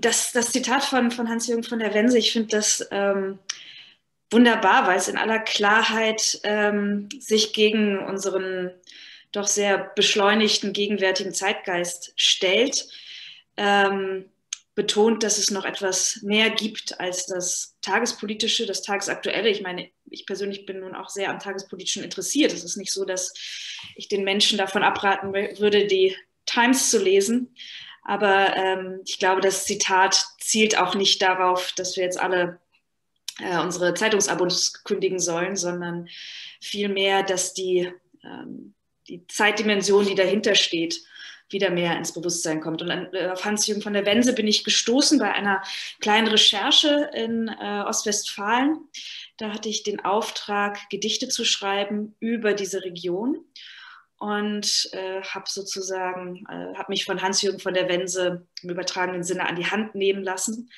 das, das Zitat von, von Hans-Jürgen von der Wense, ich finde das ähm, wunderbar, weil es in aller Klarheit ähm, sich gegen unseren doch sehr beschleunigten gegenwärtigen Zeitgeist stellt. Ähm, betont, dass es noch etwas mehr gibt als das Tagespolitische, das Tagesaktuelle. Ich meine, ich persönlich bin nun auch sehr am Tagespolitischen interessiert. Es ist nicht so, dass ich den Menschen davon abraten würde, die Times zu lesen. Aber ähm, ich glaube, das Zitat zielt auch nicht darauf, dass wir jetzt alle äh, unsere Zeitungsabos kündigen sollen, sondern vielmehr, dass die, ähm, die Zeitdimension, die dahinter steht, wieder mehr ins Bewusstsein kommt. Und äh, auf Hans-Jürgen von der Wense bin ich gestoßen bei einer kleinen Recherche in äh, Ostwestfalen. Da hatte ich den Auftrag, Gedichte zu schreiben über diese Region und äh, habe sozusagen, äh, habe mich von Hans-Jürgen von der Wense im übertragenen Sinne an die Hand nehmen lassen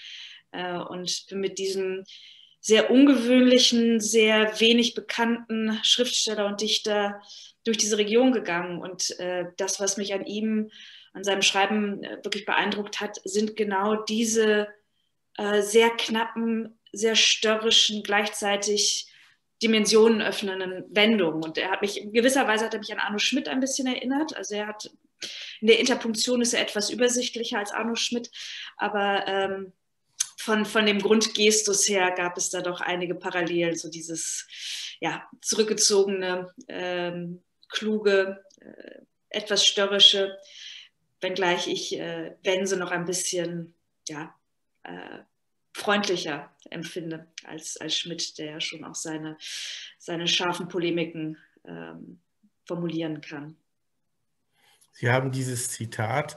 äh, und bin mit diesem sehr ungewöhnlichen, sehr wenig bekannten Schriftsteller und Dichter durch diese Region gegangen. Und äh, das, was mich an ihm, an seinem Schreiben äh, wirklich beeindruckt hat, sind genau diese äh, sehr knappen, sehr störrischen, gleichzeitig Dimensionen öffnenden Wendungen. Und er hat mich, in gewisser Weise hat er mich an Arno Schmidt ein bisschen erinnert. Also er hat, in der Interpunktion ist er etwas übersichtlicher als Arno Schmidt, aber ähm, von, von dem Grundgestus her gab es da doch einige Parallelen, so dieses ja, zurückgezogene, ähm, kluge, äh, etwas störrische, wenngleich ich äh, Wense noch ein bisschen ja, äh, freundlicher empfinde als, als Schmidt, der ja schon auch seine, seine scharfen Polemiken ähm, formulieren kann. Sie haben dieses Zitat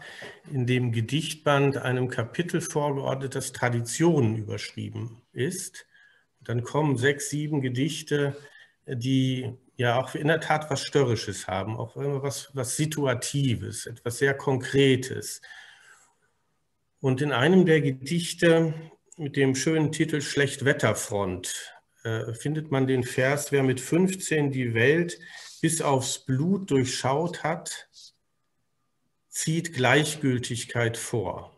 in dem Gedichtband einem Kapitel vorgeordnet, das Traditionen überschrieben ist. dann kommen sechs, sieben Gedichte, die ja auch in der Tat was Störrisches haben, auch was, was Situatives, etwas sehr Konkretes. Und in einem der Gedichte mit dem schönen Titel Schlechtwetterfront äh, findet man den Vers, wer mit 15 die Welt bis aufs Blut durchschaut hat, zieht Gleichgültigkeit vor.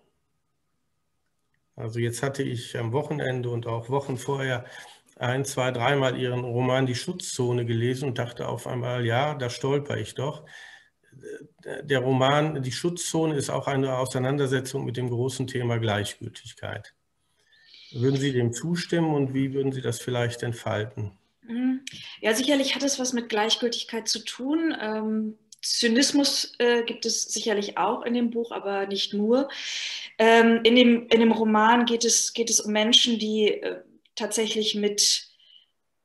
Also jetzt hatte ich am Wochenende und auch Wochen vorher ein, zwei, dreimal Ihren Roman Die Schutzzone gelesen und dachte auf einmal, ja, da stolper ich doch. Der Roman Die Schutzzone ist auch eine Auseinandersetzung mit dem großen Thema Gleichgültigkeit. Würden Sie dem zustimmen und wie würden Sie das vielleicht entfalten? Mhm. Ja, sicherlich hat es was mit Gleichgültigkeit zu tun. Ähm, Zynismus äh, gibt es sicherlich auch in dem Buch, aber nicht nur. Ähm, in, dem, in dem Roman geht es, geht es um Menschen, die äh, tatsächlich mit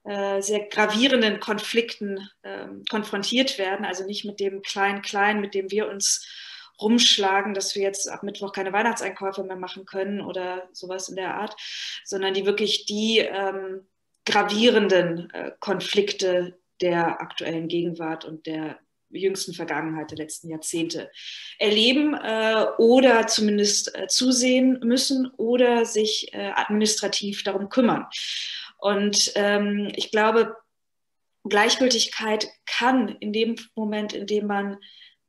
äh, sehr gravierenden Konflikten ähm, konfrontiert werden, also nicht mit dem Klein-Klein, mit dem wir uns rumschlagen, dass wir jetzt ab Mittwoch keine Weihnachtseinkäufe mehr machen können oder sowas in der Art, sondern die wirklich die ähm, gravierenden äh, Konflikte der aktuellen Gegenwart und der jüngsten Vergangenheit der letzten Jahrzehnte erleben äh, oder zumindest äh, zusehen müssen oder sich äh, administrativ darum kümmern. Und ähm, ich glaube, Gleichgültigkeit kann in dem Moment, in dem man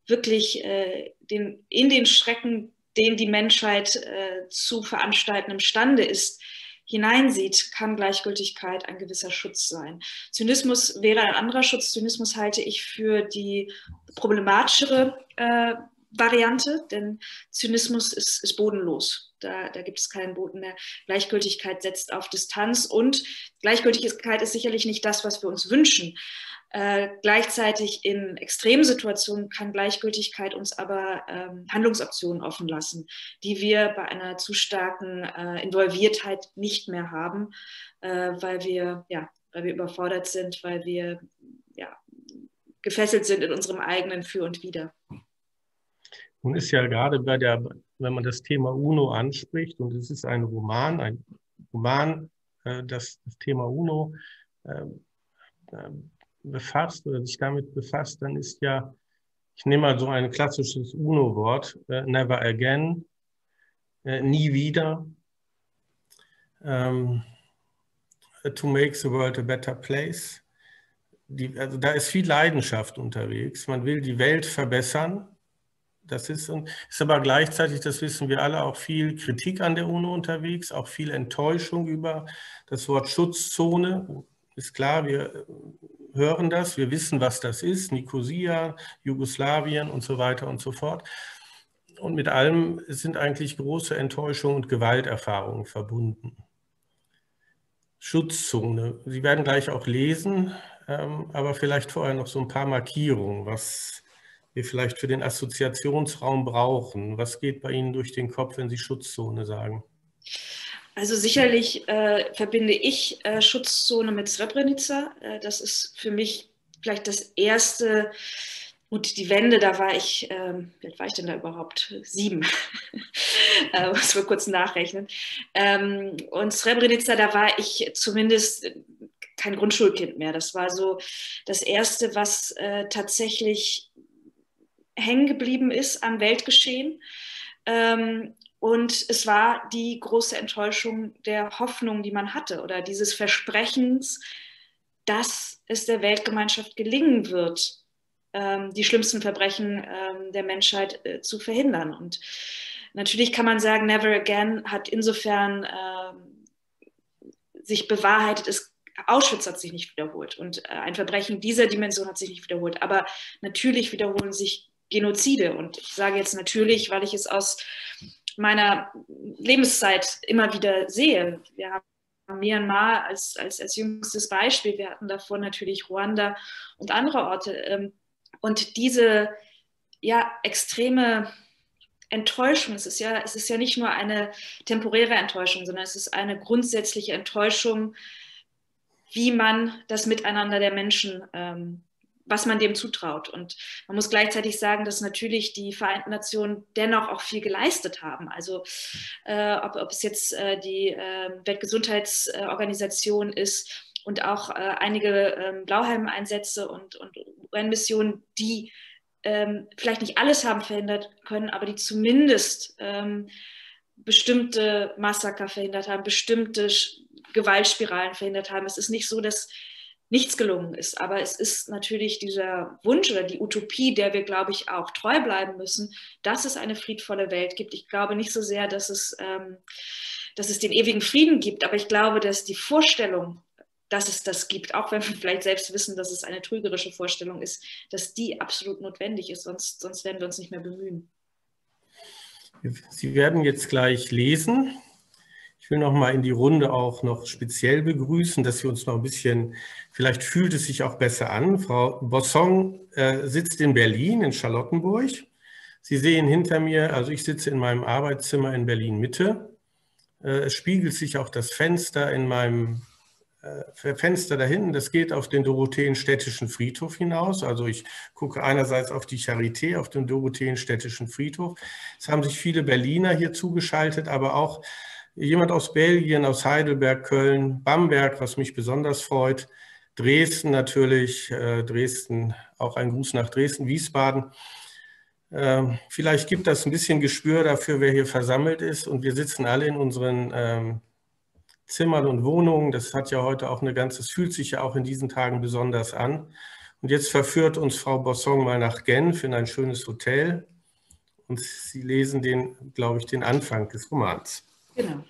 wirklich äh, den, in den Schrecken, den die Menschheit äh, zu veranstalten imstande ist, hineinsieht, kann Gleichgültigkeit ein gewisser Schutz sein. Zynismus wäre ein anderer Schutz. Zynismus halte ich für die problematischere äh, Variante, denn Zynismus ist, ist bodenlos. Da, da, gibt es keinen Boden mehr. Gleichgültigkeit setzt auf Distanz und Gleichgültigkeit ist sicherlich nicht das, was wir uns wünschen. Äh, gleichzeitig in Extremsituationen kann Gleichgültigkeit uns aber ähm, Handlungsoptionen offen lassen, die wir bei einer zu starken äh, Involviertheit nicht mehr haben, äh, weil, wir, ja, weil wir überfordert sind, weil wir ja, gefesselt sind in unserem eigenen Für und Wider. Nun ist ja gerade bei der, wenn man das Thema UNO anspricht, und es ist ein Roman, ein Roman, äh, das, das Thema UNO ähm, ähm, befasst oder sich damit befasst, dann ist ja, ich nehme mal so ein klassisches UNO-Wort, äh, never again, äh, nie wieder, ähm, to make the world a better place. Die, also da ist viel Leidenschaft unterwegs. Man will die Welt verbessern Das ist, ist aber gleichzeitig, das wissen wir alle, auch viel Kritik an der UNO unterwegs, auch viel Enttäuschung über das Wort Schutzzone. Ist klar, wir hören das, wir wissen, was das ist, Nikosia, Jugoslawien und so weiter und so fort. Und mit allem sind eigentlich große Enttäuschung und Gewalterfahrungen verbunden. Schutzzone. Sie werden gleich auch lesen, ähm, aber vielleicht vorher noch so ein paar Markierungen, was wir vielleicht für den Assoziationsraum brauchen. Was geht bei Ihnen durch den Kopf, wenn Sie Schutzzone sagen? Also sicherlich äh, verbinde ich äh, Schutzzone mit Srebrenica. Äh, das ist für mich vielleicht das erste. Und die Wende, da war ich, ähm, wie war ich denn da überhaupt? Sieben. äh, muss mal kurz nachrechnen. Ähm, und Srebrenica, da war ich zumindest kein Grundschulkind mehr. Das war so das Erste, was äh, tatsächlich hängen geblieben ist am Weltgeschehen. Ähm, und es war die große Enttäuschung der Hoffnung, die man hatte oder dieses Versprechens, dass es der Weltgemeinschaft gelingen wird, ähm, die schlimmsten Verbrechen ähm, der Menschheit äh, zu verhindern. Und natürlich kann man sagen, Never Again hat insofern ähm, sich bewahrheitet, es Auschwitz hat sich nicht wiederholt und äh, ein Verbrechen dieser Dimension hat sich nicht wiederholt. Aber natürlich wiederholen sich Genozide. Und ich sage jetzt natürlich, weil ich es aus meiner Lebenszeit immer wieder sehe. Wir haben Myanmar als, als, als jüngstes Beispiel. Wir hatten davor natürlich Ruanda und andere Orte. Ähm, und diese ja, extreme Enttäuschung, es ist, ja, es ist ja nicht nur eine temporäre Enttäuschung, sondern es ist eine grundsätzliche Enttäuschung, wie man das Miteinander der Menschen ähm, was man dem zutraut. Und man muss gleichzeitig sagen, dass natürlich die Vereinten Nationen dennoch auch viel geleistet haben. Also äh, ob, ob, es jetzt äh, die äh, Weltgesundheitsorganisation ist und auch äh, einige ähm, Blauhelm-Einsätze und, und UN-Missionen, die ähm, vielleicht nicht alles haben verhindert können, aber die zumindest ähm, bestimmte Massaker verhindert haben, bestimmte Gewaltspiralen verhindert haben. Es ist nicht so, dass nichts gelungen ist. Aber es ist natürlich dieser Wunsch oder die Utopie, der wir, glaube ich, auch treu bleiben müssen, dass es eine friedvolle Welt gibt. Ich glaube nicht so sehr, dass es, ähm, dass es den ewigen Frieden gibt, aber ich glaube, dass die Vorstellung, dass es das gibt, auch wenn wir vielleicht selbst wissen, dass es eine trügerische Vorstellung ist, dass die absolut notwendig ist, sonst, sonst werden wir uns nicht mehr bemühen. Sie werden jetzt gleich lesen. Will noch mal in die Runde auch noch speziell begrüßen, dass Sie uns noch ein bisschen, vielleicht fühlt es sich auch besser an. Frau Bosson äh, sitzt in Berlin, in Charlottenburg. Sie sehen hinter mir, also ich sitze in meinem Arbeitszimmer in Berlin Mitte. Äh, es spiegelt sich auch das Fenster in meinem äh, Fenster da hinten, das geht auf den Dorotheenstädtischen Friedhof hinaus. Also ich gucke einerseits auf die Charité, auf den Dorotheenstädtischen Friedhof. Es haben sich viele Berliner hier zugeschaltet, aber auch jemand aus Belgien, aus Heidelberg, Köln, Bamberg, was mich besonders freut, Dresden natürlich, äh, Dresden, auch ein Gruß nach Dresden, Wiesbaden. Ähm, vielleicht gibt das ein bisschen Gespür dafür, wer hier versammelt ist. Und wir sitzen alle in unseren ähm, Zimmern und Wohnungen. Das hat ja heute auch eine ganze, es fühlt sich ja auch in diesen Tagen besonders an. Und jetzt verführt uns Frau Bossong mal nach Genf in ein schönes Hotel. Und Sie lesen den, glaube ich, den Anfang des Romans. Genau.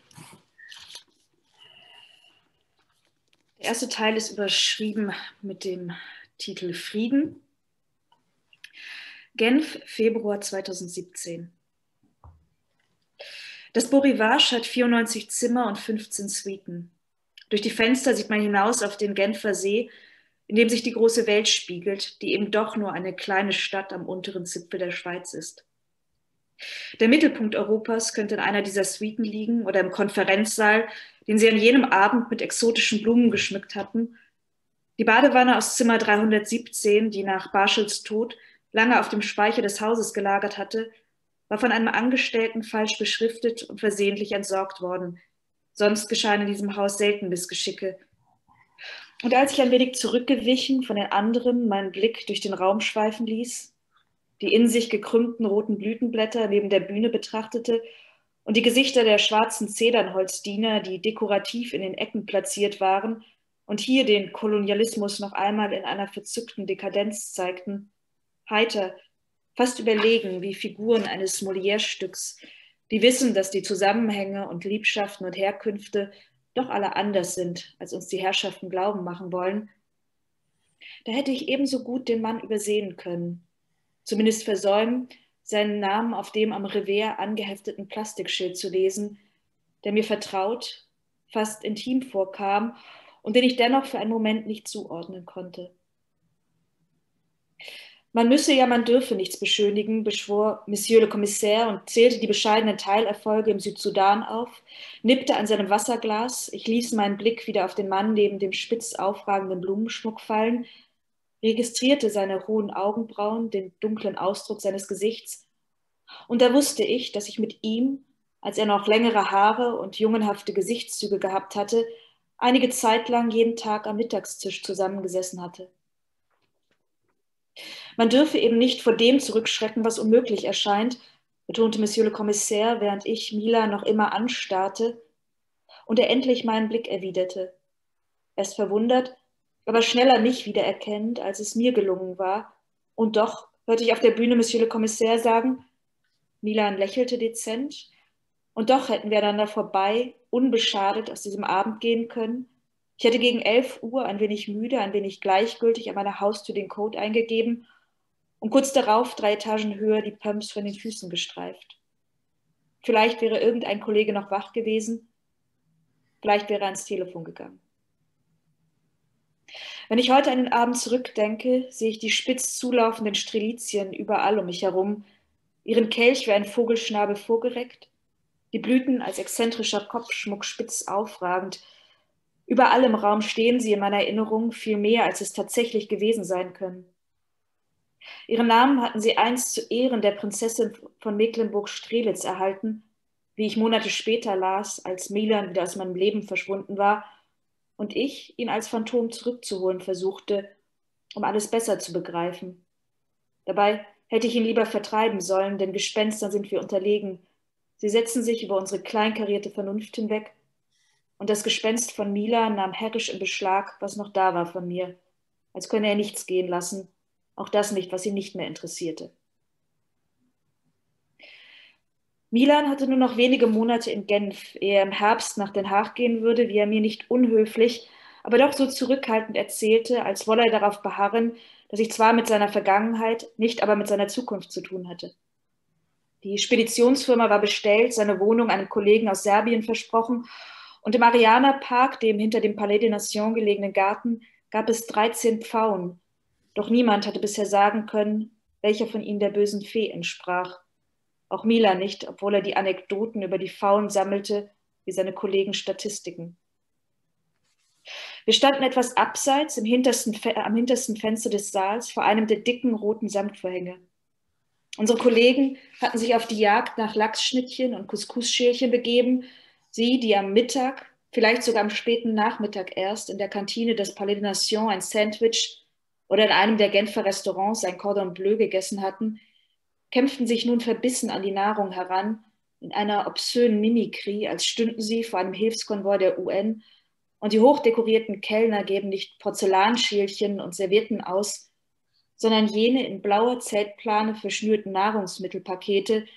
Der erste Teil ist überschrieben mit dem Titel Frieden. Genf, Februar 2017. Das Beau Rivage hat 94 Zimmer und 15 Suiten. Durch die Fenster sieht man hinaus auf den Genfer See, in dem sich die große Welt spiegelt, die eben doch nur eine kleine Stadt am unteren Zipfel der Schweiz ist. Der Mittelpunkt Europas könnte in einer dieser Suiten liegen oder im Konferenzsaal, den sie an jenem Abend mit exotischen Blumen geschmückt hatten. Die Badewanne aus Zimmer 317, die nach Barschels Tod lange auf dem Speicher des Hauses gelagert hatte, war von einem Angestellten falsch beschriftet und versehentlich entsorgt worden. Sonst geschahen in diesem Haus selten Missgeschicke. Und als ich ein wenig zurückgewichen von den anderen meinen Blick durch den Raum schweifen ließ, die in sich gekrümmten roten Blütenblätter neben der Bühne betrachtete und die Gesichter der schwarzen Zedernholzdiener, die dekorativ in den Ecken platziert waren und hier den Kolonialismus noch einmal in einer verzückten Dekadenz zeigten, heiter, fast überlegen wie Figuren eines Molière-Stücks, die wissen, dass die Zusammenhänge und Liebschaften und Herkünfte doch alle anders sind, als uns die Herrschaften glauben machen wollen, da hätte ich ebenso gut den Mann übersehen können, zumindest versäumen, seinen Namen auf dem am Revers angehefteten Plastikschild zu lesen, der mir vertraut, fast intim vorkam und den ich dennoch für einen Moment nicht zuordnen konnte. Man müsse ja, man dürfe nichts beschönigen, beschwor Monsieur le Commissaire und zählte die bescheidenen Teilerfolge im Südsudan auf, nippte an seinem Wasserglas, ich ließ meinen Blick wieder auf den Mann neben dem spitz aufragenden Blumenschmuck fallen, registrierte seine hohen Augenbrauen, den dunklen Ausdruck seines Gesichts, und da wusste ich, dass ich mit ihm, als er noch längere Haare und jungenhafte Gesichtszüge gehabt hatte, einige Zeit lang jeden Tag am Mittagstisch zusammengesessen hatte. Man dürfe eben nicht vor dem zurückschrecken, was unmöglich erscheint, betonte Monsieur le Commissaire, während ich Mila noch immer anstarrte und er endlich meinen Blick erwiderte. Erst verwundert, aber schneller mich wiedererkennend, als es mir gelungen war. Und doch hörte ich auf der Bühne Monsieur le Commissaire sagen, Milan lächelte dezent, und doch hätten wir einander vorbei, unbeschadet aus diesem Abend gehen können. Ich hätte gegen elf Uhr ein wenig müde, ein wenig gleichgültig an meiner Haustür den Code eingegeben und kurz darauf drei Etagen höher die Pumps von den Füßen gestreift. Vielleicht wäre irgendein Kollege noch wach gewesen, vielleicht wäre er ans Telefon gegangen. Wenn ich heute an den Abend zurückdenke, sehe ich die spitz zulaufenden Strelizien überall um mich herum, ihren Kelch wie ein Vogelschnabel vorgereckt, die Blüten als exzentrischer Kopfschmuck spitz aufragend. Überall im Raum stehen sie in meiner Erinnerung viel mehr, als es tatsächlich gewesen sein können. Ihren Namen hatten sie einst zu Ehren der Prinzessin von Mecklenburg-Strelitz erhalten, wie ich Monate später las, als Milan wieder aus meinem Leben verschwunden war und ich ihn als Phantom zurückzuholen versuchte, um alles besser zu begreifen. Dabei hätte ich ihn lieber vertreiben sollen, denn Gespenstern sind wir unterlegen. Sie setzen sich über unsere kleinkarierte Vernunft hinweg, und das Gespenst von Mila nahm herrisch in Beschlag, was noch da war von mir, als könne er nichts gehen lassen, auch das nicht, was ihn nicht mehr interessierte. Milan hatte nur noch wenige Monate in Genf, ehe er im Herbst nach Den Haag gehen würde, wie er mir nicht unhöflich, aber doch so zurückhaltend erzählte, als wolle er darauf beharren, dass ich zwar mit seiner Vergangenheit, nicht aber mit seiner Zukunft zu tun hatte. Die Speditionsfirma war bestellt, seine Wohnung einem Kollegen aus Serbien versprochen und im Ariana Park, dem hinter dem Palais des Nations gelegenen Garten, gab es 13 Pfauen, doch niemand hatte bisher sagen können, welcher von ihnen der bösen Fee entsprach. Auch Mila nicht, obwohl er die Anekdoten über die Faulen sammelte, wie seine Kollegen Statistiken. Wir standen etwas abseits im hintersten, am hintersten Fenster des Saals vor einem der dicken roten Samtvorhänge. Unsere Kollegen hatten sich auf die Jagd nach Lachsschnittchen und Couscous-Schälchen begeben. Sie, die am Mittag, vielleicht sogar am späten Nachmittag erst in der Kantine des Palais de Nation ein Sandwich oder in einem der Genfer Restaurants ein Cordon Bleu gegessen hatten, kämpften sich nun verbissen an die Nahrung heran, in einer obszönen Mimikrie, als stünden sie vor einem Hilfskonvoi der UN und die hochdekorierten Kellner geben nicht Porzellanschälchen und Servietten aus, sondern jene in blauer Zeltplane verschnürten Nahrungsmittelpakete,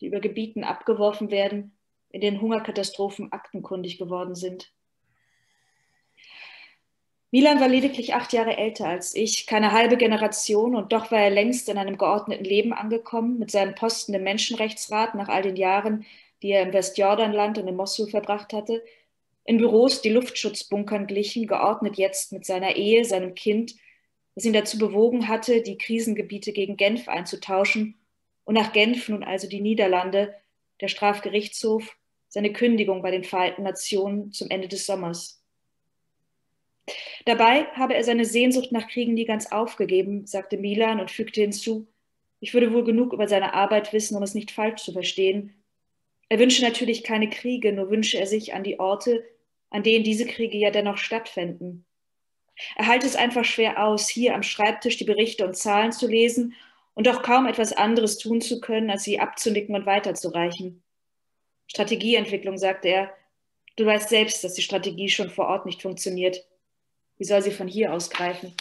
die über Gebieten abgeworfen werden, in denen Hungerkatastrophen aktenkundig geworden sind. Milan war lediglich acht Jahre älter als ich, keine halbe Generation, und doch war er längst in einem geordneten Leben angekommen, mit seinem Posten im Menschenrechtsrat nach all den Jahren, die er im Westjordanland und in Mosul verbracht hatte, in Büros, die Luftschutzbunkern glichen, geordnet jetzt mit seiner Ehe, seinem Kind, das ihn dazu bewogen hatte, die Krisengebiete gegen Genf einzutauschen und nach Genf nun also die Niederlande, der Strafgerichtshof, seine Kündigung bei den Vereinten Nationen zum Ende des Sommers. Dabei habe er seine Sehnsucht nach Kriegen nie ganz aufgegeben, sagte Milan und fügte hinzu, ich würde wohl genug über seine Arbeit wissen, um es nicht falsch zu verstehen. Er wünsche natürlich keine Kriege, nur wünsche er sich an die Orte, an denen diese Kriege ja dennoch stattfänden. Er halte es einfach schwer aus, hier am Schreibtisch die Berichte und Zahlen zu lesen und doch kaum etwas anderes tun zu können, als sie abzunicken und weiterzureichen. Strategieentwicklung, sagte er. Du weißt selbst, dass die Strategie schon vor Ort nicht funktioniert. Wie soll sie von hier aus greifen?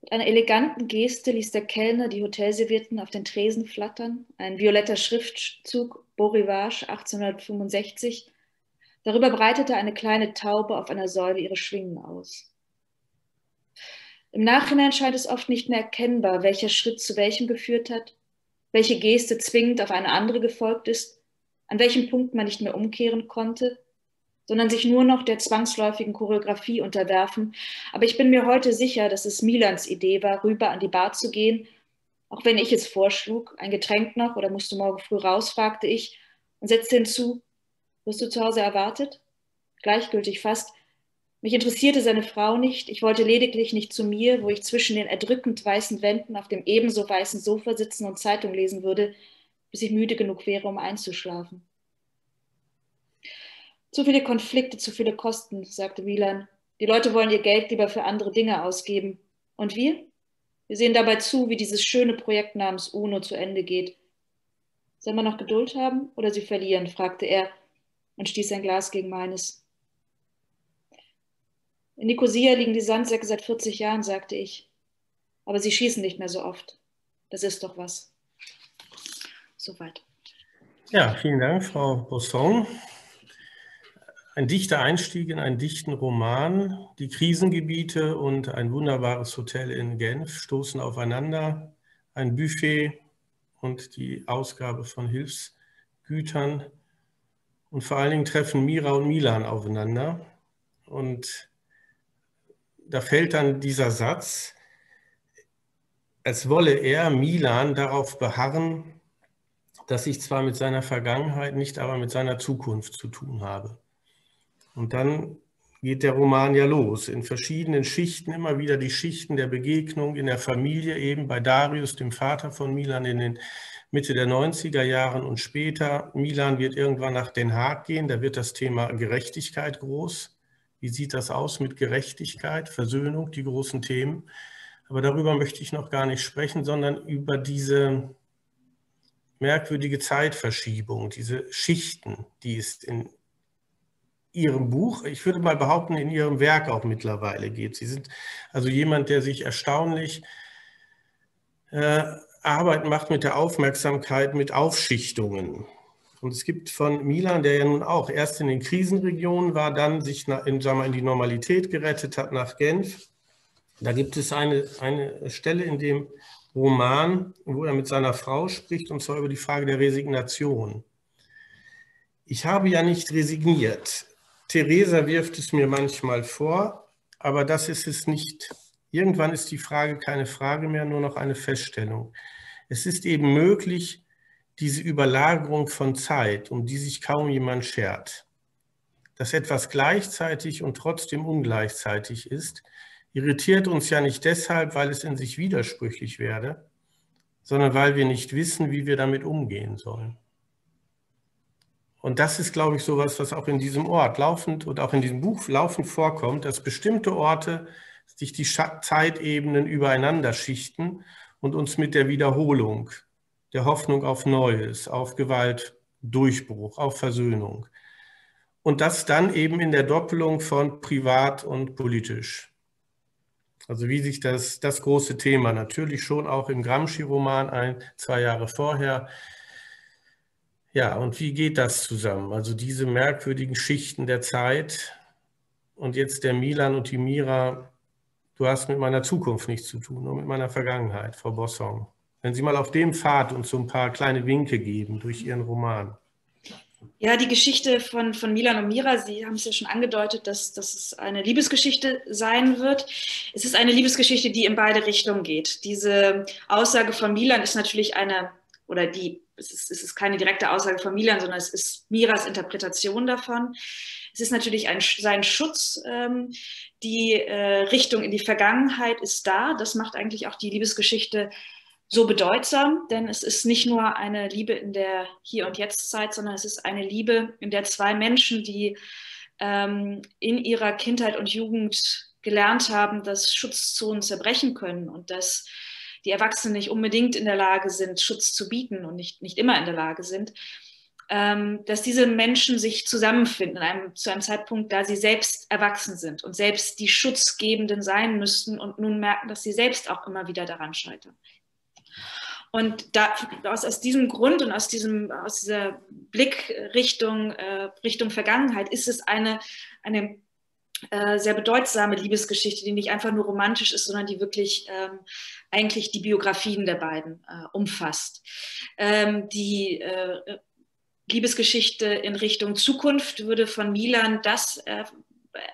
Mit einer eleganten Geste ließ der Kellner die Hotelservietten auf den Tresen flattern. Ein violetter Schriftzug, Beau Rivage 1865. Darüber breitete eine kleine Taube auf einer Säule ihre Schwingen aus. Im Nachhinein scheint es oft nicht mehr erkennbar, welcher Schritt zu welchem geführt hat, welche Geste zwingend auf eine andere gefolgt ist, an welchem Punkt man nicht mehr umkehren konnte sondern sich nur noch der zwangsläufigen Choreografie unterwerfen. Aber ich bin mir heute sicher, dass es Milans Idee war, rüber an die Bar zu gehen, auch wenn ich es vorschlug. Ein Getränk noch oder musst du morgen früh raus, fragte ich und setzte hinzu, wirst du zu Hause erwartet? Gleichgültig fast. Mich interessierte seine Frau nicht. Ich wollte lediglich nicht zu mir, wo ich zwischen den erdrückend weißen Wänden auf dem ebenso weißen Sofa sitzen und Zeitung lesen würde, bis ich müde genug wäre, um einzuschlafen. Zu viele Konflikte, zu viele Kosten, sagte Wieland. Die Leute wollen ihr Geld lieber für andere Dinge ausgeben. Und wir? Wir sehen dabei zu, wie dieses schöne Projekt namens UNO zu Ende geht. Sollen wir noch Geduld haben oder sie verlieren? fragte er und stieß sein Glas gegen meines. In Nicosia liegen die Sandsäcke seit 40 Jahren, sagte ich. Aber sie schießen nicht mehr so oft. Das ist doch was. Soweit. Ja, vielen Dank, Frau Bosson. Ein dichter Einstieg in einen dichten Roman. Die Krisengebiete und ein wunderbares Hotel in Genf stoßen aufeinander. Ein Buffet und die Ausgabe von Hilfsgütern. Und vor allen Dingen treffen Mira und Milan aufeinander. Und da fällt dann dieser Satz, als wolle er, Milan, darauf beharren, dass ich zwar mit seiner Vergangenheit, nicht aber mit seiner Zukunft zu tun habe. Und dann geht der Roman ja los. In verschiedenen Schichten immer wieder die Schichten der Begegnung in der Familie, eben bei Darius, dem Vater von Milan, in den Mitte der 90er Jahren und später. Milan wird irgendwann nach Den Haag gehen, da wird das Thema Gerechtigkeit groß. Wie sieht das aus mit Gerechtigkeit, Versöhnung, die großen Themen? Aber darüber möchte ich noch gar nicht sprechen, sondern über diese merkwürdige Zeitverschiebung, diese Schichten, die es in Ihrem Buch, ich würde mal behaupten, in Ihrem Werk auch mittlerweile geht. Sie sind also jemand, der sich erstaunlich äh, Arbeit macht mit der Aufmerksamkeit, mit Aufschichtungen. Und es gibt von Milan, der ja nun auch erst in den Krisenregionen war, dann sich in, sagen wir, in die Normalität gerettet hat nach Genf. Da gibt es eine, eine Stelle in dem Roman, wo er mit seiner Frau spricht, und zwar über die Frage der Resignation. Ich habe ja nicht resigniert. Theresa wirft es mir manchmal vor, aber das ist es nicht. Irgendwann ist die Frage keine Frage mehr, nur noch eine Feststellung. Es ist eben möglich, diese Überlagerung von Zeit, um die sich kaum jemand schert, dass etwas gleichzeitig und trotzdem ungleichzeitig ist, irritiert uns ja nicht deshalb, weil es in sich widersprüchlich werde, sondern weil wir nicht wissen, wie wir damit umgehen sollen. Und das ist, glaube ich, sowas, was auch in diesem Ort laufend und auch in diesem Buch laufend vorkommt, dass bestimmte Orte sich die Zeitebenen übereinander schichten und uns mit der Wiederholung, der Hoffnung auf Neues, auf Gewaltdurchbruch, auf Versöhnung. Und das dann eben in der Doppelung von privat und politisch. Also wie sich das, das große Thema natürlich schon auch im Gramsci-Roman ein, zwei Jahre vorher ja, und wie geht das zusammen? Also diese merkwürdigen Schichten der Zeit und jetzt der Milan und die Mira, du hast mit meiner Zukunft nichts zu tun, nur mit meiner Vergangenheit, Frau Bossong. Wenn Sie mal auf dem Pfad uns so ein paar kleine Winke geben durch Ihren Roman. Ja, die Geschichte von, von Milan und Mira, Sie haben es ja schon angedeutet, dass, dass es eine Liebesgeschichte sein wird. Es ist eine Liebesgeschichte, die in beide Richtungen geht. Diese Aussage von Milan ist natürlich eine, oder die es ist, es ist keine direkte Aussage von Milan, sondern es ist Miras Interpretation davon. Es ist natürlich ein, sein Schutz. Ähm, die äh, Richtung in die Vergangenheit ist da. Das macht eigentlich auch die Liebesgeschichte so bedeutsam, denn es ist nicht nur eine Liebe in der Hier- und Jetzt-Zeit, sondern es ist eine Liebe, in der zwei Menschen, die ähm, in ihrer Kindheit und Jugend gelernt haben, dass Schutzzonen zerbrechen können und dass die Erwachsenen nicht unbedingt in der Lage sind, Schutz zu bieten und nicht, nicht immer in der Lage sind, ähm, dass diese Menschen sich zusammenfinden einem, zu einem Zeitpunkt, da sie selbst erwachsen sind und selbst die Schutzgebenden sein müssten und nun merken, dass sie selbst auch immer wieder daran scheitern. Und da, aus, aus diesem Grund und aus, diesem, aus dieser Blickrichtung äh, Richtung Vergangenheit ist es eine, eine äh, sehr bedeutsame Liebesgeschichte, die nicht einfach nur romantisch ist, sondern die wirklich ähm, eigentlich die Biografien der beiden äh, umfasst. Ähm, die äh, Liebesgeschichte in Richtung Zukunft würde von Milan das äh,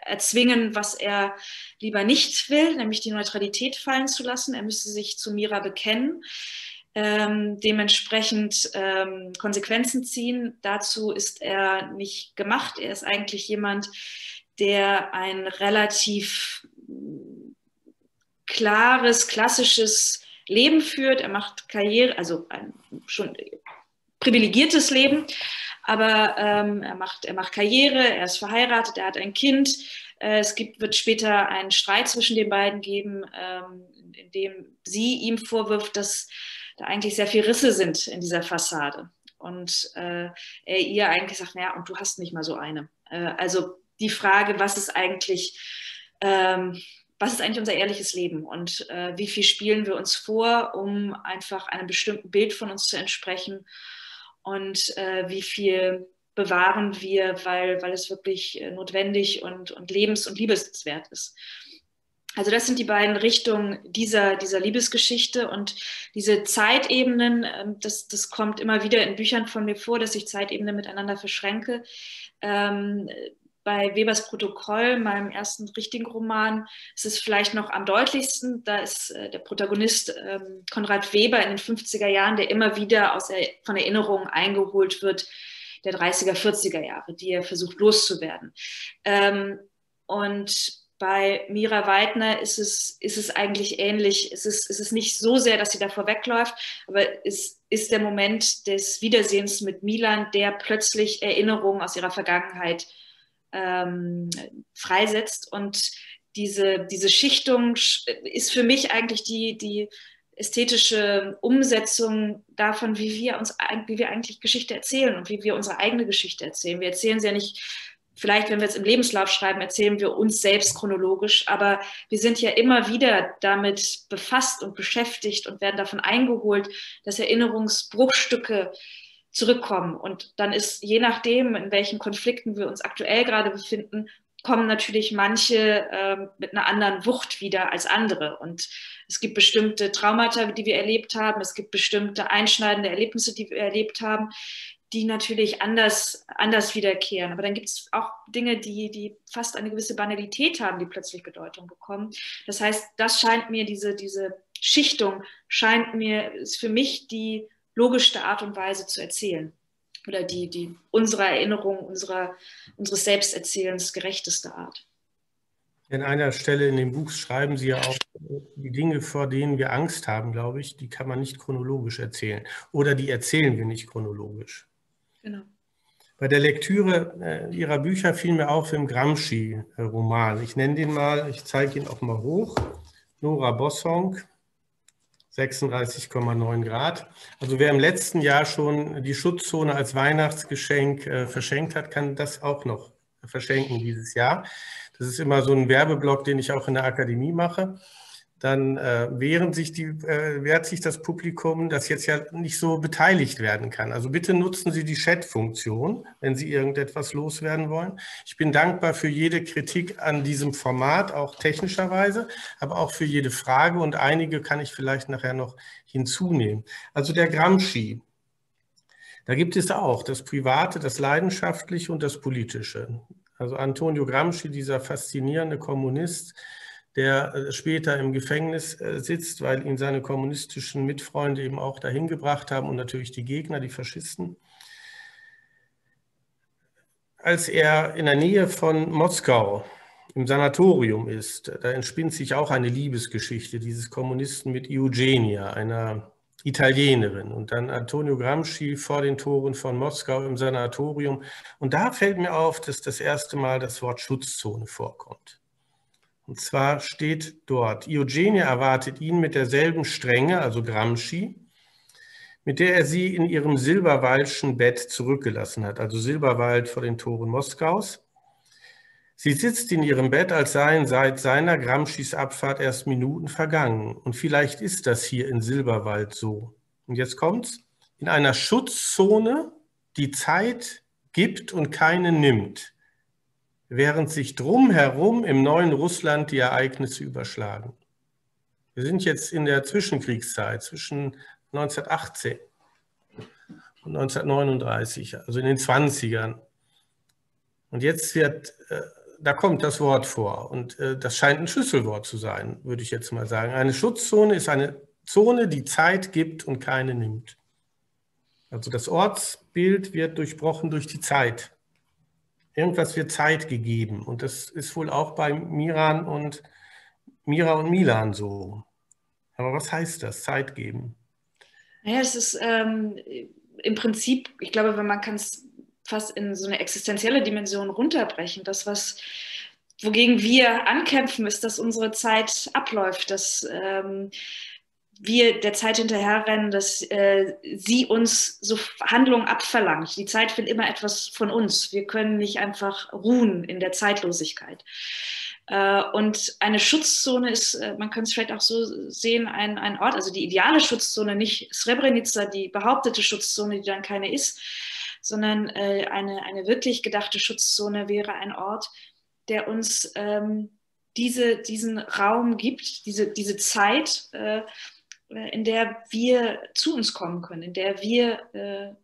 erzwingen, was er lieber nicht will, nämlich die Neutralität fallen zu lassen. Er müsste sich zu Mira bekennen. Ähm, dementsprechend ähm, Konsequenzen ziehen. Dazu ist er nicht gemacht. Er ist eigentlich jemand, der ein relativ klares, klassisches Leben führt. Er macht Karriere, also ein schon privilegiertes Leben, aber ähm, er, macht, er macht Karriere, er ist verheiratet, er hat ein Kind. Äh, es gibt, wird später einen Streit zwischen den beiden geben, ähm, in dem sie ihm vorwirft, dass da eigentlich sehr viele Risse sind in dieser Fassade. Und äh, er ihr eigentlich sagt, naja, und du hast nicht mal so eine. Äh, also die Frage, was ist eigentlich, ähm, was ist eigentlich unser ehrliches Leben und äh, wie viel spielen wir uns vor, um einfach einem bestimmten Bild von uns zu entsprechen und äh, wie viel bewahren wir, weil, weil es wirklich äh, notwendig und, und lebens- und liebeswert ist. Also das sind die beiden Richtungen dieser, dieser Liebesgeschichte und diese Zeitebenen, ähm, das, das kommt immer wieder in Büchern von mir vor, dass ich Zeitebenen miteinander verschränke. Ähm, bei Webers Protokoll, meinem ersten richtigen Roman, ist es vielleicht noch am deutlichsten. Da ist äh, der Protagonist ähm, Konrad Weber in den 50er Jahren, der immer wieder aus er von Erinnerungen eingeholt wird, der 30er, 40er Jahre, die er versucht loszuwerden. Ähm, und bei Mira Weidner ist es, ist es eigentlich ähnlich. Es ist, es ist nicht so sehr, dass sie davor wegläuft, aber es ist der Moment des Wiedersehens mit Milan, der plötzlich Erinnerungen aus ihrer Vergangenheit ähm, freisetzt. Und diese, diese Schichtung ist für mich eigentlich die, die ästhetische Umsetzung davon, wie wir uns, wie wir eigentlich Geschichte erzählen und wie wir unsere eigene Geschichte erzählen. Wir erzählen sie ja nicht, vielleicht, wenn wir es im Lebenslauf schreiben, erzählen wir uns selbst chronologisch, aber wir sind ja immer wieder damit befasst und beschäftigt und werden davon eingeholt, dass Erinnerungsbruchstücke zurückkommen. Und dann ist je nachdem, in welchen Konflikten wir uns aktuell gerade befinden, kommen natürlich manche äh, mit einer anderen Wucht wieder als andere. Und es gibt bestimmte Traumata, die wir erlebt haben. Es gibt bestimmte einschneidende Erlebnisse, die wir erlebt haben, die natürlich anders, anders wiederkehren. Aber dann gibt es auch Dinge, die, die fast eine gewisse Banalität haben, die plötzlich Bedeutung bekommen. Das heißt, das scheint mir, diese, diese Schichtung scheint mir, ist für mich die logischste Art und Weise zu erzählen oder die, die unserer Erinnerung, unserer, unseres Selbsterzählens gerechteste Art. An einer Stelle in dem Buch schreiben Sie ja auch, die Dinge, vor denen wir Angst haben, glaube ich, die kann man nicht chronologisch erzählen. Oder die erzählen wir nicht chronologisch. Genau. Bei der Lektüre äh, Ihrer Bücher fiel mir auf im Gramsci-Roman. Ich nenne den mal, ich zeige ihn auch mal hoch. Nora Bossong, 36,9 Grad. Also wer im letzten Jahr schon die Schutzzone als Weihnachtsgeschenk äh, verschenkt hat, kann das auch noch verschenken dieses Jahr. Das ist immer so ein Werbeblock, den ich auch in der Akademie mache dann äh, wehren sich die, äh, wehrt sich das Publikum, das jetzt ja nicht so beteiligt werden kann. Also bitte nutzen Sie die Chat-Funktion, wenn Sie irgendetwas loswerden wollen. Ich bin dankbar für jede Kritik an diesem Format, auch technischerweise, aber auch für jede Frage und einige kann ich vielleicht nachher noch hinzunehmen. Also der Gramsci, da gibt es auch das Private, das Leidenschaftliche und das Politische. Also Antonio Gramsci, dieser faszinierende Kommunist, der äh, später im Gefängnis äh, sitzt, weil ihn seine kommunistischen Mitfreunde eben auch dahin gebracht haben und natürlich die Gegner, die Faschisten. Als er in der Nähe von Moskau im Sanatorium ist, da entspinnt sich auch eine Liebesgeschichte dieses Kommunisten mit Eugenia, einer Italienerin. Und dann Antonio Gramsci vor den Toren von Moskau im Sanatorium. Und da fällt mir auf, dass das erste Mal das Wort Schutzzone vorkommt. Und zwar steht dort, Eugenia erwartet ihn mit derselben Strenge, also Gramsci, mit der er sie in ihrem Silberwaldschen Bett zurückgelassen hat, also Silberwald vor den Toren Moskaus. Sie sitzt in ihrem Bett, als seien seit seiner Gramscis Abfahrt erst Minuten vergangen. Und vielleicht ist das hier in Silberwald so. Und jetzt kommt's. In einer Schutzzone, die Zeit gibt und keine nimmt, während sich drumherum im neuen Russland die Ereignisse überschlagen. Wir sind jetzt in der Zwischenkriegszeit, zwischen 1918 und 1939, also in den 20ern. Und jetzt wird, äh, da kommt das Wort vor und äh, das scheint ein Schlüsselwort zu sein, würde ich jetzt mal sagen. Eine Schutzzone ist eine Zone, die Zeit gibt und keine nimmt. Also das Ortsbild wird durchbrochen durch die Zeit. Irgendwas wird Zeit gegeben und das ist wohl auch bei Miran und Mira und Milan so. Aber was heißt das, Zeit geben? Naja, es ist ähm, im Prinzip, ich glaube, wenn man kann es fast in so eine existenzielle Dimension runterbrechen. Das, was wogegen wir ankämpfen, ist, dass unsere Zeit abläuft, dass ähm, wir der Zeit hinterherrennen, dass äh, sie uns so Handlungen abverlangt. Die Zeit will immer etwas von uns. Wir können nicht einfach ruhen in der Zeitlosigkeit. Äh, und eine Schutzzone ist, äh, man kann es vielleicht auch so sehen, ein, ein Ort, also die ideale Schutzzone, nicht Srebrenica, die behauptete Schutzzone, die dann keine ist, sondern äh, eine, eine wirklich gedachte Schutzzone wäre ein Ort, der uns ähm, diese, diesen Raum gibt, diese, diese Zeit, in der wir zu uns kommen können, in der wir äh,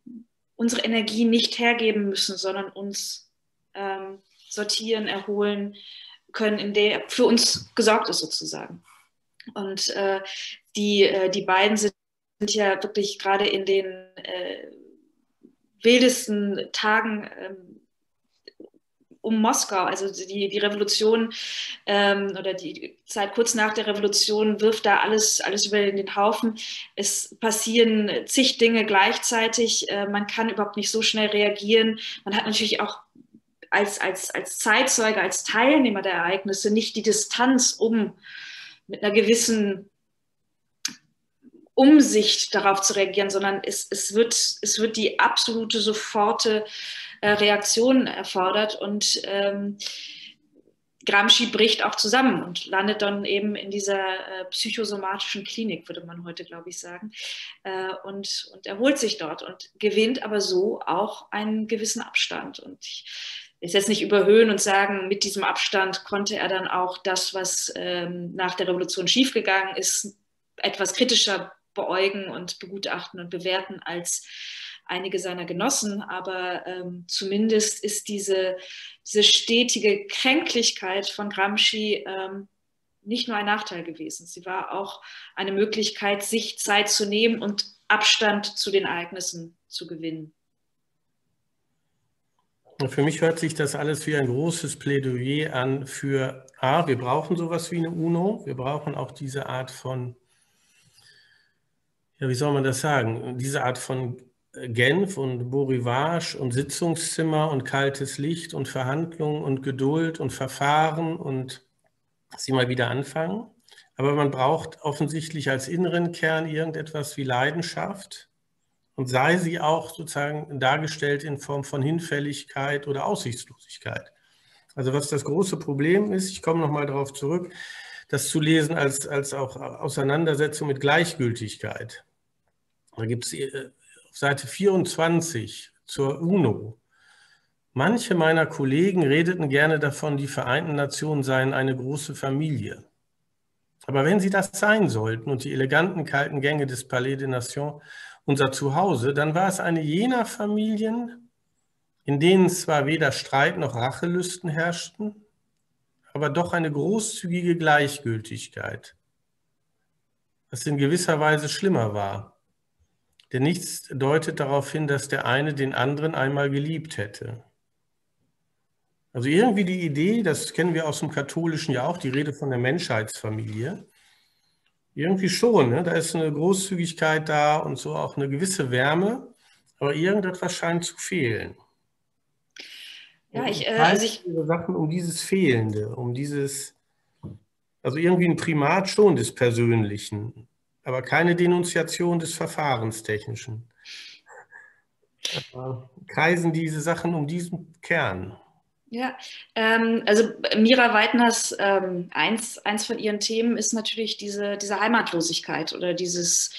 unsere Energie nicht hergeben müssen, sondern uns ähm, sortieren, erholen, können, in der für uns gesorgt ist sozusagen. Und äh, die, äh, die beiden sind, sind, ja wirklich gerade in den äh, wildesten Tagen ähm, um Moskau, also die, die Revolution ähm, oder die Zeit kurz nach der Revolution wirft da alles, alles über den Haufen. Es passieren zig Dinge gleichzeitig. Äh, man kann überhaupt nicht so schnell reagieren. Man hat natürlich auch als, als, als Zeitzeuge, als Teilnehmer der Ereignisse nicht die Distanz, um mit einer gewissen Umsicht darauf zu reagieren, sondern es, es, wird, es wird die absolute soforte äh, Reaktion erfordert und ähm, Gramsci bricht auch zusammen und landet dann eben in dieser äh, psychosomatischen Klinik, würde man heute, glaube ich, sagen, äh, und, und erholt sich dort und gewinnt aber so auch einen gewissen Abstand. Und ich ist jetzt nicht überhöhen und sagen, mit diesem Abstand konnte er dann auch das, was ähm, nach der Revolution schiefgegangen ist, etwas kritischer beäugen und begutachten und bewerten als einige seiner Genossen. Aber ähm, zumindest ist diese, diese stetige Kränklichkeit von Gramsci ähm, nicht nur ein Nachteil gewesen. Sie war auch eine Möglichkeit, sich Zeit zu nehmen und Abstand zu den Ereignissen zu gewinnen. Für mich hört sich das alles wie ein großes Plädoyer an für A, wir brauchen sowas wie eine UNO, wir brauchen auch diese Art von, ja, wie soll man das sagen, diese Art von Genf und Beau Rivage und Sitzungszimmer und kaltes Licht und Verhandlungen und Geduld und Verfahren und sie mal wieder anfangen. Aber man braucht offensichtlich als inneren Kern irgendetwas wie Leidenschaft, und sei sie auch sozusagen dargestellt in Form von Hinfälligkeit oder Aussichtslosigkeit. Also was das große Problem ist, ich komme nochmal darauf zurück, das zu lesen als, als auch Auseinandersetzung mit Gleichgültigkeit. Da gibt es äh, auf Seite 24 zur UNO. Manche meiner Kollegen redeten gerne davon, die Vereinten Nationen seien eine große Familie. Aber wenn sie das sein sollten und die eleganten kalten Gänge des Palais des Nations unser Zuhause, dann war es eine jener Familien, in denen zwar weder Streit noch Rachelüsten herrschten, aber doch eine großzügige Gleichgültigkeit, was in gewisser Weise schlimmer war. Denn nichts deutet darauf hin, dass der eine den anderen einmal geliebt hätte. Also irgendwie die Idee, das kennen wir aus dem Katholischen ja auch, die Rede von der Menschheitsfamilie, irgendwie schon, ne? da ist eine Großzügigkeit da und so auch eine gewisse Wärme, aber irgendetwas scheint zu fehlen. Ja, ich, äh, also ich Sachen um dieses Fehlende, um dieses, also irgendwie ein Primat schon des Persönlichen. Aber keine Denunziation des Verfahrenstechnischen. Kreisen diese Sachen um diesen Kern? Ja, ähm, also Mira Weidners, ähm, eins, eins von ihren Themen ist natürlich diese, diese Heimatlosigkeit oder dieses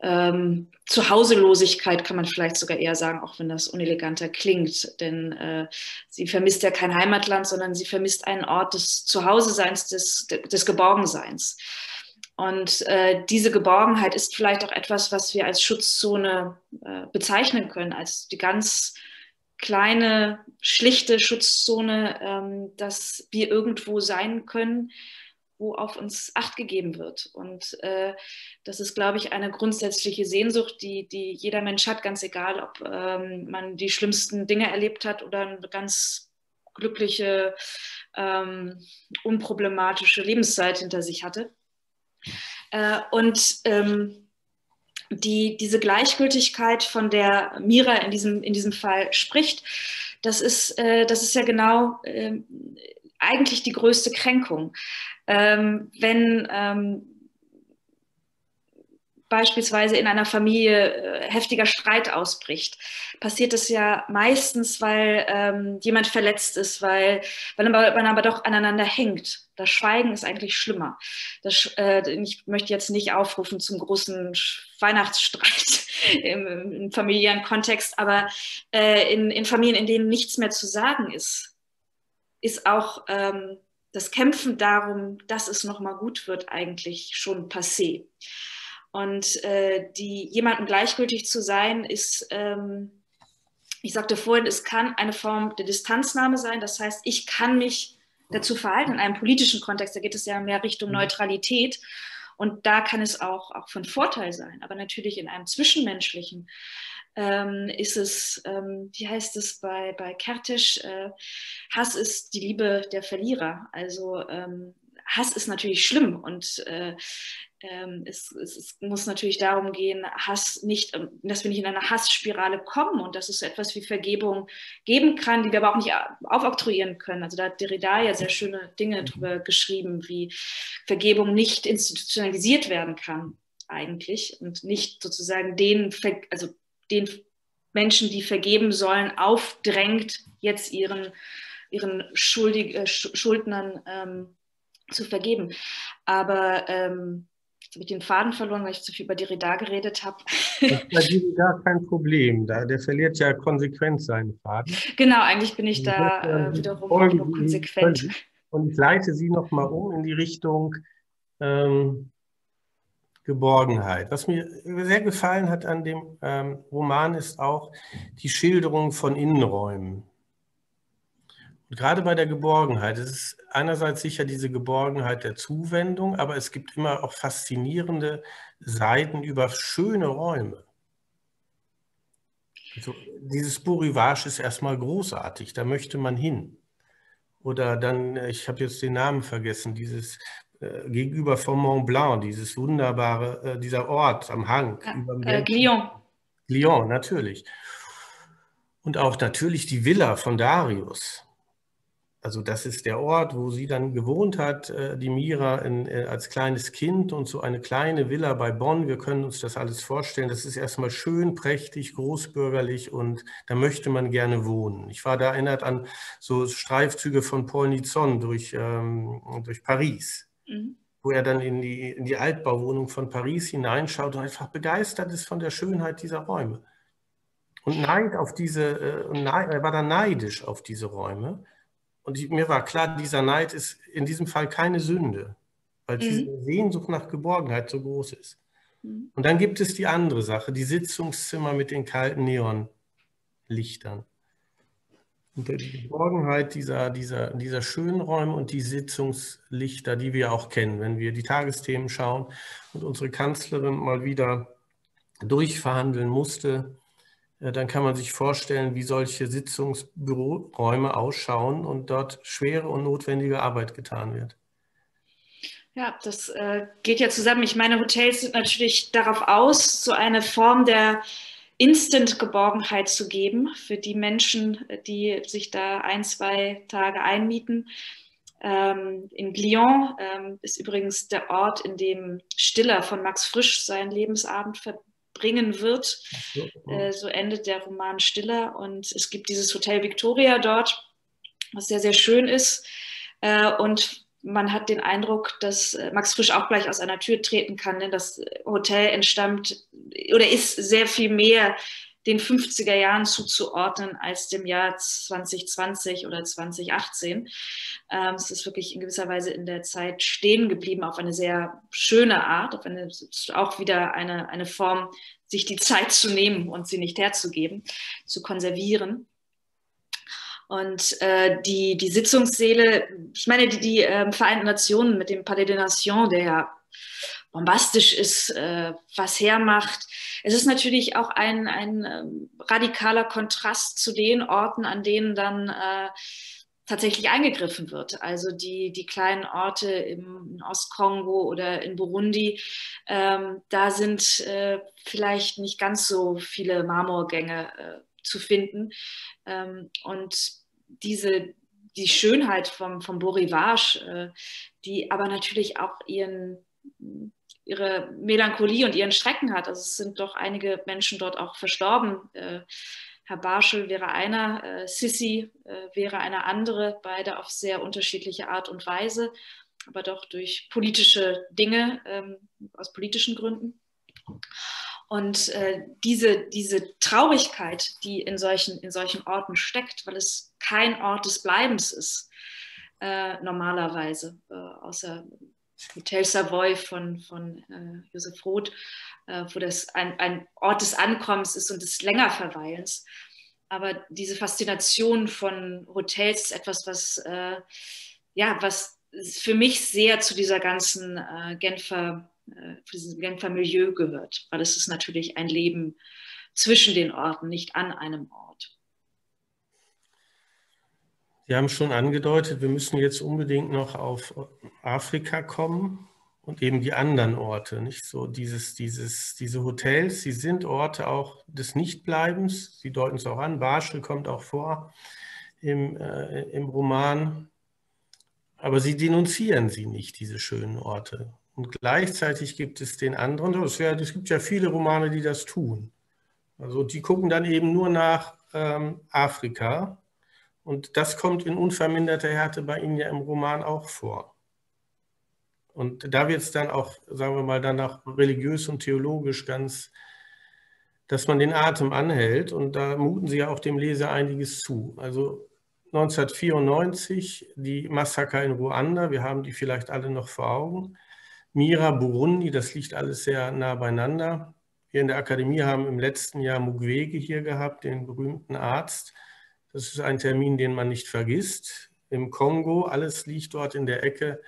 ähm, Zuhauselosigkeit, kann man vielleicht sogar eher sagen, auch wenn das uneleganter klingt. Denn äh, sie vermisst ja kein Heimatland, sondern sie vermisst einen Ort des Zuhause-Seins, des, des Geborgenseins. Und äh, diese Geborgenheit ist vielleicht auch etwas, was wir als Schutzzone äh, bezeichnen können, als die ganz kleine, schlichte Schutzzone, ähm, dass wir irgendwo sein können, wo auf uns Acht gegeben wird. Und äh, das ist, glaube ich, eine grundsätzliche Sehnsucht, die, die jeder Mensch hat, ganz egal, ob ähm, man die schlimmsten Dinge erlebt hat oder eine ganz glückliche, ähm, unproblematische Lebenszeit hinter sich hatte. Äh, und ähm, die, diese Gleichgültigkeit, von der Mira in diesem, in diesem Fall spricht, das ist, äh, das ist ja genau äh, eigentlich die größte Kränkung. Ähm, wenn ähm, beispielsweise in einer Familie äh, heftiger Streit ausbricht, passiert das ja meistens, weil ähm, jemand verletzt ist, weil, weil man aber doch aneinander hängt. Das Schweigen ist eigentlich schlimmer. Das, äh, ich möchte jetzt nicht aufrufen zum großen Weihnachtsstreit im, im familiären Kontext, aber äh, in, in Familien, in denen nichts mehr zu sagen ist, ist auch ähm, das Kämpfen darum, dass es nochmal gut wird, eigentlich schon passé. Und äh, die, jemandem gleichgültig zu sein, ist, ähm, ich sagte vorhin, es kann eine Form der Distanznahme sein. Das heißt, ich kann mich dazu verhalten. In einem politischen Kontext, da geht es ja mehr Richtung mhm. Neutralität. Und da kann es auch, auch von Vorteil sein. Aber natürlich in einem zwischenmenschlichen ähm, ist es, ähm, wie heißt es bei, bei Kertisch, äh, Hass ist die Liebe der Verlierer. Also ähm, Hass ist natürlich schlimm und äh, ähm, es, es, es, muss natürlich darum gehen, Hass nicht, ähm, dass wir nicht in eine Hassspirale kommen und dass es so etwas wie Vergebung geben kann, die wir aber auch nicht aufoktroyieren können. Also da hat Derrida ja sehr schöne Dinge mhm. drüber geschrieben, wie Vergebung nicht institutionalisiert werden kann eigentlich und nicht sozusagen den, also den Menschen, die vergeben sollen, aufdrängt, jetzt ihren, ihren Schuldig, äh, Schuldnern ähm, zu vergeben. Aber ähm, Jetzt habe ich den Faden verloren, weil ich zu viel über Derrida geredet habe. Das ist bei Derrida kein Problem. Der verliert ja konsequent seinen Faden. Genau, eigentlich bin ich da äh, wiederum auch nur konsequent. Und ich leite Sie nochmal um in die Richtung ähm, Geborgenheit. Was mir sehr gefallen hat an dem ähm, Roman ist auch die Schilderung von Innenräumen. Und gerade bei der Geborgenheit, es ist einerseits sicher diese Geborgenheit der Zuwendung, aber es gibt immer auch faszinierende Seiten über schöne Räume. Also dieses Beau Rivage ist erstmal großartig, da möchte man hin. Oder dann, ich habe jetzt den Namen vergessen, dieses äh, gegenüber vom Mont Blanc, dieses wunderbare, äh, dieser Ort am Hang. Ja, äh, Glion. Glion, natürlich. Und auch natürlich die Villa von Darius. Also das ist der Ort, wo sie dann gewohnt hat, äh, die Mira in, äh, als kleines Kind und so eine kleine Villa bei Bonn. Wir können uns das alles vorstellen. Das ist erstmal schön, prächtig, großbürgerlich und da möchte man gerne wohnen. Ich war da erinnert an so Streifzüge von Paul Nizon durch, ähm, durch Paris, mhm. wo er dann in die, in die Altbauwohnung von Paris hineinschaut und einfach begeistert ist von der Schönheit dieser Räume. Und Neid auf diese, äh, er war dann neidisch auf diese Räume. Und ich, mir war klar, dieser Neid ist in diesem Fall keine Sünde, weil mhm. diese Sehnsucht nach Geborgenheit so groß ist. Mhm. Und dann gibt es die andere Sache, die Sitzungszimmer mit den kalten Neonlichtern. Und die Geborgenheit dieser, dieser, dieser schönen Räume und die Sitzungslichter, die wir auch kennen, wenn wir die Tagesthemen schauen und unsere Kanzlerin mal wieder durchverhandeln musste, dann kann man sich vorstellen, wie solche Sitzungsbüroräume ausschauen und dort schwere und notwendige Arbeit getan wird. Ja, das äh, geht ja zusammen. Ich meine, Hotels sind natürlich darauf aus, so eine Form der Instant-Geborgenheit zu geben für die Menschen, die sich da ein, zwei Tage einmieten. Ähm, in Glion ähm, ist übrigens der Ort, in dem Stiller von Max Frisch seinen Lebensabend verbringen wird. So, äh, so endet der Roman Stiller. Und es gibt dieses Hotel Victoria dort, was sehr, sehr schön ist. Äh, und man hat den Eindruck, dass äh, Max Frisch auch gleich aus einer Tür treten kann, denn das Hotel entstammt oder ist sehr viel mehr den 50er Jahren zuzuordnen als dem Jahr 2020 oder 2018. Ähm, es ist wirklich in gewisser Weise in der Zeit stehen geblieben auf eine sehr schöne Art, auf eine, auch wieder eine, eine Form, sich die Zeit zu nehmen und sie nicht herzugeben, zu konservieren. Und äh, die, die Sitzungssäle, ich meine, die, die äh, Vereinten Nationen mit dem Palais des Nations, der ja bombastisch ist, äh, was hermacht. Es ist natürlich auch ein, ein äh, radikaler Kontrast zu den Orten, an denen dann äh, tatsächlich eingegriffen wird. Also die, die kleinen Orte im Ostkongo oder in Burundi, ähm, da sind äh, vielleicht nicht ganz so viele Marmorgänge äh, zu finden. Ähm, und diese, die Schönheit vom, vom Beau Rivage, äh, die aber natürlich auch ihren ihre Melancholie und ihren Schrecken hat. Also es sind doch einige Menschen dort auch verstorben. Äh, Herr Barschel wäre einer, äh, Sissi äh, wäre eine andere, beide auf sehr unterschiedliche Art und Weise, aber doch durch politische Dinge, ähm, aus politischen Gründen. Und äh, diese, diese Traurigkeit, die in solchen, in solchen Orten steckt, weil es kein Ort des Bleibens ist, äh, normalerweise, äh, außer Hotel Savoy von, von äh, Josef Roth, äh, wo das ein, ein Ort des Ankommens ist und des Längerverweilens. Aber diese Faszination von Hotels ist etwas, was, äh, ja, was für mich sehr zu dieser ganzen äh, Genfer, äh, diesem Genfer Milieu gehört, weil es ist natürlich ein Leben zwischen den Orten, nicht an einem Ort. Sie haben schon angedeutet, wir müssen jetzt unbedingt noch auf Afrika kommen und eben die anderen Orte, nicht so dieses, dieses, diese Hotels, sie sind Orte auch des Nichtbleibens. Sie deuten es auch an. Barschel kommt auch vor im, äh, im Roman, aber sie denunzieren sie nicht, diese schönen Orte. Und gleichzeitig gibt es den anderen, es, es gibt ja viele Romane, die das tun. Also die gucken dann eben nur nach ähm, Afrika und das kommt in unverminderter Härte bei Ihnen ja im Roman auch vor. Und da wird es dann auch, sagen wir mal, danach religiös und theologisch ganz, dass man den Atem anhält. Und da muten Sie ja auch dem Leser einiges zu. Also 1994 die Massaker in Ruanda, wir haben die vielleicht alle noch vor Augen. Mira, Burundi, das liegt alles sehr nah beieinander. Wir in der Akademie haben im letzten Jahr Mukwege hier gehabt, den berühmten Arzt, das ist ein Termin, den man nicht vergisst. Im Kongo, alles liegt dort in der Ecke.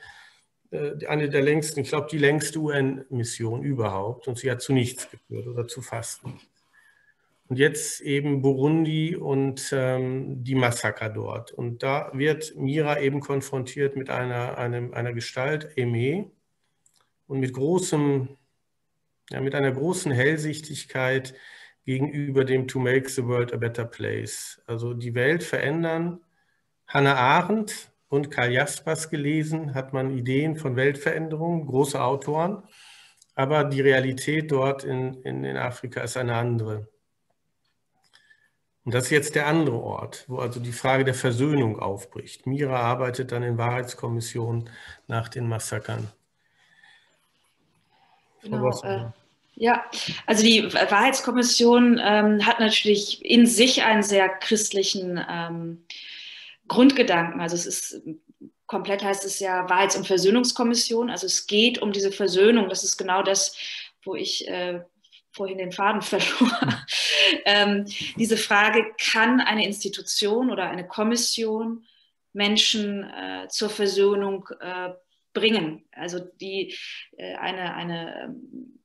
Äh, eine der längsten, ich glaube, die längste UN-Mission überhaupt. Und sie hat zu nichts geführt oder zu fast nichts. Und jetzt eben Burundi und ähm, die Massaker dort. Und da wird Mira eben konfrontiert mit einer, einem, einer Gestalt, Aimee, und mit großem, ja, mit einer großen Hellsichtigkeit gegenüber dem To Make the World a Better Place. Also die Welt verändern. Hannah Arendt und Karl Jaspers gelesen, hat man Ideen von Weltveränderung, große Autoren, aber die Realität dort in, in, in Afrika ist eine andere. Und das ist jetzt der andere Ort, wo also die Frage der Versöhnung aufbricht. Mira arbeitet dann in Wahrheitskommissionen nach den Massakern. Genau, äh, ja, also die Wahrheitskommission ähm, hat natürlich in sich einen sehr christlichen ähm, Grundgedanken. Also es ist komplett heißt es ja Wahrheits- und Versöhnungskommission. Also es geht um diese Versöhnung. Das ist genau das, wo ich äh, vorhin den Faden verlor. ähm, diese Frage, kann eine Institution oder eine Kommission Menschen äh, zur Versöhnung äh, bringen? Also die äh, eine, eine ähm,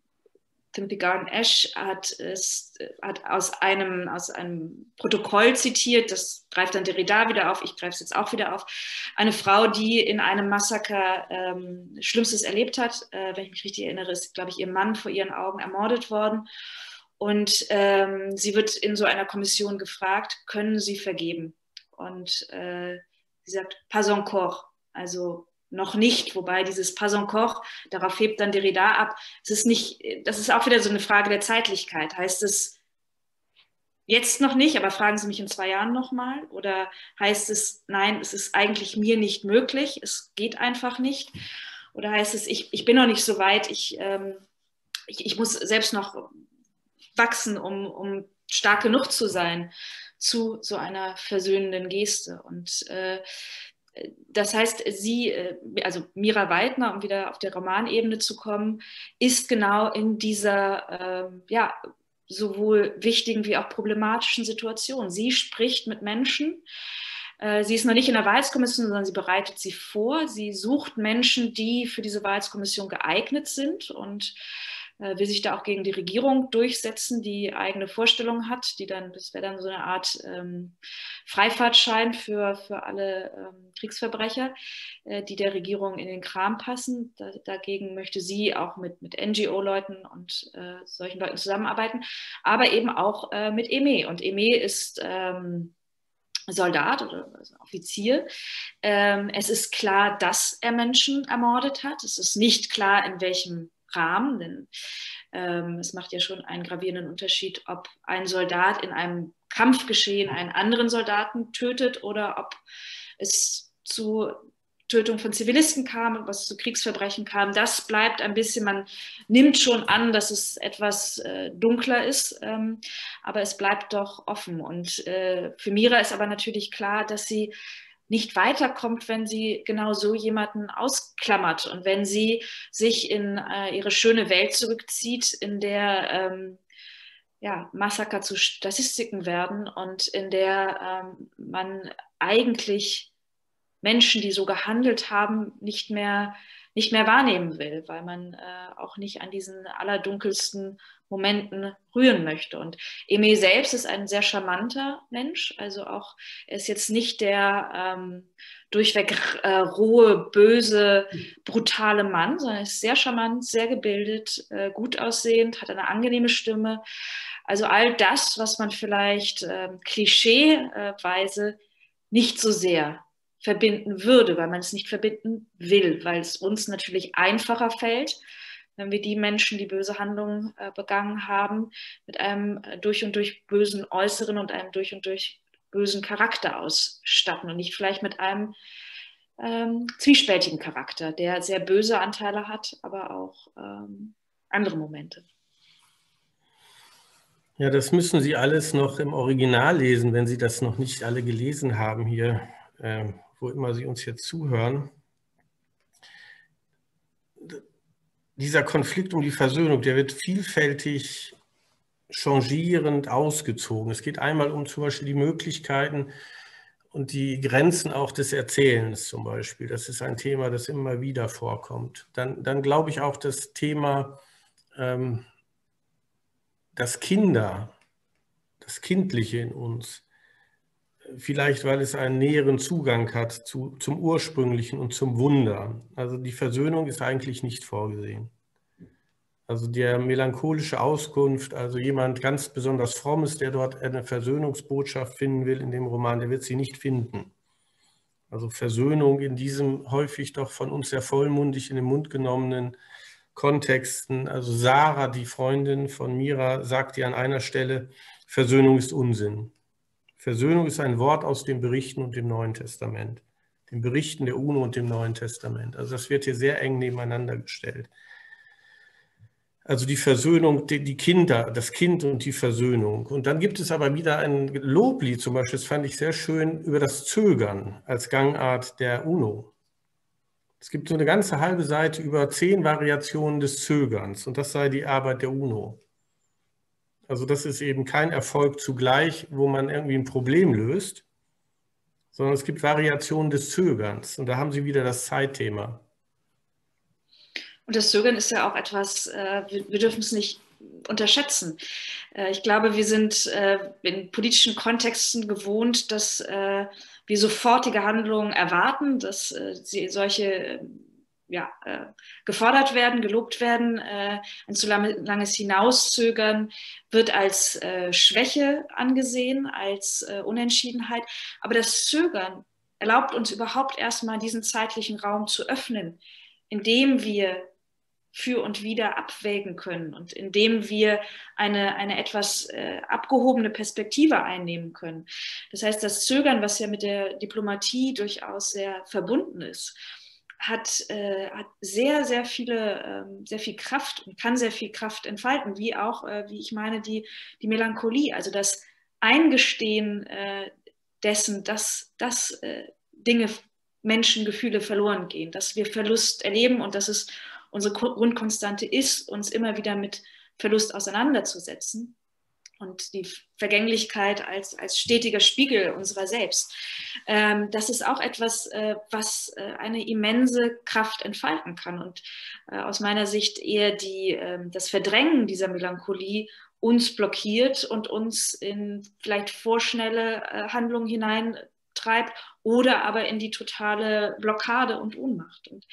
Timothy Garden Ash hat, ist, hat aus, einem, aus einem Protokoll zitiert, das greift dann Derrida wieder auf, ich greife es jetzt auch wieder auf, eine Frau, die in einem Massaker ähm, Schlimmstes erlebt hat, äh, wenn ich mich richtig erinnere, ist, glaube ich, ihr Mann vor ihren Augen ermordet worden. Und ähm, sie wird in so einer Kommission gefragt, können Sie vergeben? Und äh, sie sagt, pas encore, Also noch nicht, wobei dieses Pas encore, darauf hebt dann Derrida ab. Es ist nicht, das ist auch wieder so eine Frage der Zeitlichkeit. Heißt es jetzt noch nicht, aber fragen Sie mich in zwei Jahren nochmal? Oder heißt es, nein, es ist eigentlich mir nicht möglich, es geht einfach nicht? Oder heißt es, ich, ich bin noch nicht so weit, ich, ähm, ich, ich muss selbst noch wachsen, um, um stark genug zu sein zu so einer versöhnenden Geste? Und äh, das heißt, sie, äh, also Mira Weidner, um wieder auf der Romanebene zu kommen, ist genau in dieser äh, ja, sowohl wichtigen wie auch problematischen Situation. Sie spricht mit Menschen. Äh, sie ist noch nicht in der Wahlkommission, sondern sie bereitet sie vor. Sie sucht Menschen, die für diese Wahlkommission geeignet sind und will sich da auch gegen die Regierung durchsetzen, die eigene Vorstellungen hat, die dann, das wäre dann so eine Art ähm, Freifahrtschein für, für alle ähm, Kriegsverbrecher, äh, die der Regierung in den Kram passen. Da, dagegen möchte sie auch mit, mit NGO-Leuten und äh, solchen Leuten zusammenarbeiten, aber eben auch äh, mit EME. Und EME ist ähm, Soldat oder also Offizier. Ähm, es ist klar, dass er Menschen ermordet hat. Es ist nicht klar, in welchem Rahmen, denn ähm, es macht ja schon einen gravierenden Unterschied, ob ein Soldat in einem Kampfgeschehen einen anderen Soldaten tötet oder ob es zu Tötung von Zivilisten kam, was zu Kriegsverbrechen kam. Das bleibt ein bisschen, man nimmt schon an, dass es etwas äh, dunkler ist, ähm, aber es bleibt doch offen. Und äh, für Mira ist aber natürlich klar, dass sie nicht weiterkommt, wenn sie genau so jemanden ausklammert. Und wenn sie sich in äh, ihre schöne Welt zurückzieht, in der ähm, ja, Massaker zu Statistiken werden und in der ähm, man eigentlich Menschen, die so gehandelt haben, nicht mehr, nicht mehr wahrnehmen will, weil man äh, auch nicht an diesen allerdunkelsten Momenten rühren möchte. Und Emil selbst ist ein sehr charmanter Mensch, also auch er ist jetzt nicht der ähm, durchweg äh, rohe, böse, brutale Mann, sondern ist sehr charmant, sehr gebildet, äh, gut aussehend, hat eine angenehme Stimme. Also all das, was man vielleicht äh, klischeeweise nicht so sehr verbinden würde, weil man es nicht verbinden will, weil es uns natürlich einfacher fällt, wenn wir die Menschen, die böse Handlungen äh, begangen haben, mit einem äh, durch und durch bösen Äußeren und einem durch und durch bösen Charakter ausstatten und nicht vielleicht mit einem ähm, zwiespältigen Charakter, der sehr böse Anteile hat, aber auch ähm, andere Momente. Ja, das müssen Sie alles noch im Original lesen, wenn Sie das noch nicht alle gelesen haben hier, äh, wo immer Sie uns jetzt zuhören dieser Konflikt um die Versöhnung, der wird vielfältig changierend ausgezogen. Es geht einmal um zum Beispiel die Möglichkeiten und die Grenzen auch des Erzählens zum Beispiel. Das ist ein Thema, das immer wieder vorkommt. Dann, dann glaube ich auch das Thema, ähm, dass Kinder, das Kindliche in uns, vielleicht weil es einen näheren Zugang hat zu, zum Ursprünglichen und zum Wunder. Also die Versöhnung ist eigentlich nicht vorgesehen. Also der melancholische Auskunft, also jemand ganz besonders frommes, der dort eine Versöhnungsbotschaft finden will in dem Roman, der wird sie nicht finden. Also Versöhnung in diesem häufig doch von uns sehr vollmundig in den Mund genommenen Kontexten. Also Sarah, die Freundin von Mira, sagt ihr an einer Stelle, Versöhnung ist Unsinn. Versöhnung ist ein Wort aus den Berichten und dem Neuen Testament, den Berichten der UNO und dem Neuen Testament. Also das wird hier sehr eng nebeneinander gestellt. Also die Versöhnung, die Kinder, das Kind und die Versöhnung. Und dann gibt es aber wieder ein Loblied, zum Beispiel, das fand ich sehr schön, über das Zögern als Gangart der UNO. Es gibt so eine ganze halbe Seite über zehn Variationen des Zögerns und das sei die Arbeit der UNO. Also das ist eben kein Erfolg zugleich, wo man irgendwie ein Problem löst, sondern es gibt Variationen des Zögerns. Und da haben Sie wieder das Zeitthema. Und das Zögern ist ja auch etwas, äh, wir, dürfen es nicht unterschätzen. Äh, ich glaube, wir sind äh, in politischen Kontexten gewohnt, dass wir sofortige Handlungen erwarten, dass sie solche ja, äh, gefordert werden, gelobt werden. Äh, ein zu langes Hinauszögern wird als äh, Schwäche angesehen, als äh, Unentschiedenheit. Aber das Zögern erlaubt uns überhaupt erstmal diesen zeitlichen Raum zu öffnen, indem wir für und wieder abwägen können und indem wir eine, eine etwas äh, abgehobene Perspektive einnehmen können. Das heißt, das Zögern, was ja mit der Diplomatie durchaus sehr verbunden ist, hat, äh, hat sehr, sehr viele, ähm, sehr viel Kraft und kann sehr viel Kraft entfalten, wie auch, äh, wie ich meine, die, die Melancholie, also das Eingestehen äh, dessen, dass, dass äh, Dinge, Menschen, Gefühle verloren gehen, dass wir Verlust erleben und dass es unsere Grundkonstante ist, uns immer wieder mit Verlust auseinanderzusetzen und die Vergänglichkeit als, als stetiger Spiegel unserer selbst. Ähm, das ist auch etwas, äh, was äh, eine immense Kraft entfalten kann und äh, aus meiner Sicht eher die, äh, das Verdrängen dieser Melancholie uns blockiert und uns in vielleicht vorschnelle äh, Handlungen hinein treibt oder aber in die totale Blockade und Ohnmacht. Und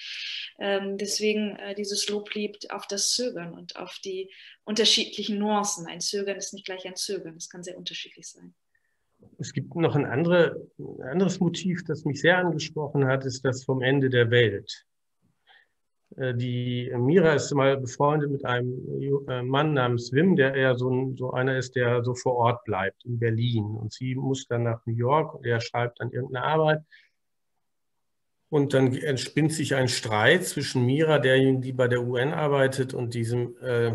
ähm, deswegen äh, dieses Lob liebt auf das Zögern und auf die unterschiedlichen Nuancen. Ein Zögern ist nicht gleich ein Zögern, es kann sehr unterschiedlich sein. Es gibt noch ein, andere, ein anderes Motiv, das mich sehr angesprochen hat, ist das vom Ende der Welt. Äh, die Mira ist mal befreundet mit einem äh, Mann namens Wim, der eher so, ein, so einer ist, der so vor Ort bleibt in Berlin. Und sie muss dann nach New York und er schreibt dann irgendeine Arbeit. Und dann entspinnt sich ein Streit zwischen Mira, derjenigen, die bei der UN arbeitet, und diesem äh,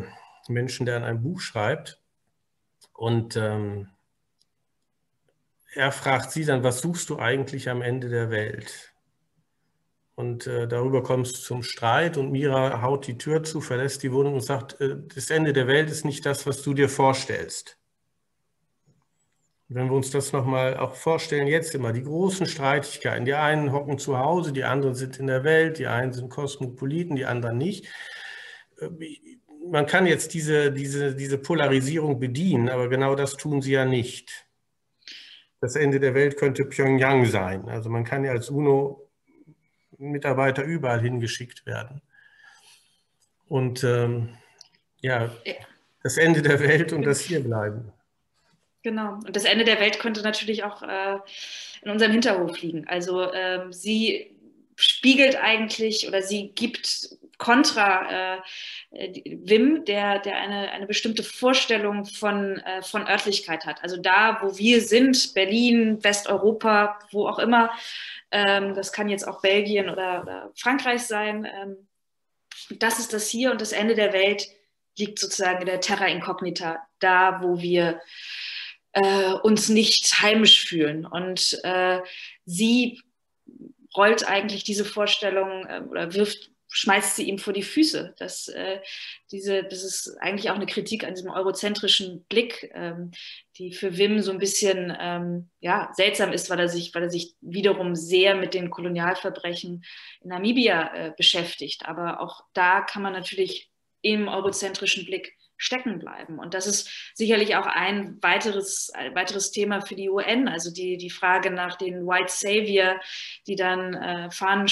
Menschen, der an einem Buch schreibt. Und ähm, er fragt sie dann, was suchst du eigentlich am Ende der Welt? Und äh, darüber kommt es zum Streit und Mira haut die Tür zu, verlässt die Wohnung und sagt, äh, das Ende der Welt ist nicht das, was du dir vorstellst. Wenn wir uns das nochmal auch vorstellen, jetzt immer die großen Streitigkeiten. Die einen hocken zu Hause, die anderen sind in der Welt, die einen sind Kosmopoliten, die anderen nicht. Äh, man kann jetzt diese, diese, diese Polarisierung bedienen, aber genau das tun sie ja nicht. Das Ende der Welt könnte Pyongyang sein. Also man kann ja als UNO Mitarbeiter überall hingeschickt werden. Und ähm, ja, das Ende der Welt und das Hierbleiben. Genau. Und das Ende der Welt könnte natürlich auch äh, in unserem Hinterhof liegen. Also ähm, sie spiegelt eigentlich oder sie gibt kontra äh, Wim, der, der eine, eine bestimmte Vorstellung von, äh, von Örtlichkeit hat. Also da, wo wir sind, Berlin, Westeuropa, wo auch immer, ähm, das kann jetzt auch Belgien oder, oder Frankreich sein. Ähm, das ist das hier und das Ende der Welt liegt sozusagen in der Terra Incognita, da wo wir äh, uns nicht heimisch fühlen. Und äh, sie rollt eigentlich diese Vorstellung äh, oder wirft schmeißt sie ihm vor die Füße. Das, äh, diese, das ist eigentlich auch eine Kritik an diesem eurozentrischen Blick, ähm, die für Wim so ein bisschen ähm, ja, seltsam ist, weil er, sich, weil er sich wiederum sehr mit den Kolonialverbrechen in Namibia äh, beschäftigt. Aber auch da kann man natürlich im eurozentrischen Blick stecken bleiben. Und das ist sicherlich auch ein weiteres, ein weiteres Thema für die UN, also die, die Frage nach den White Savior, die dann äh, Fahnen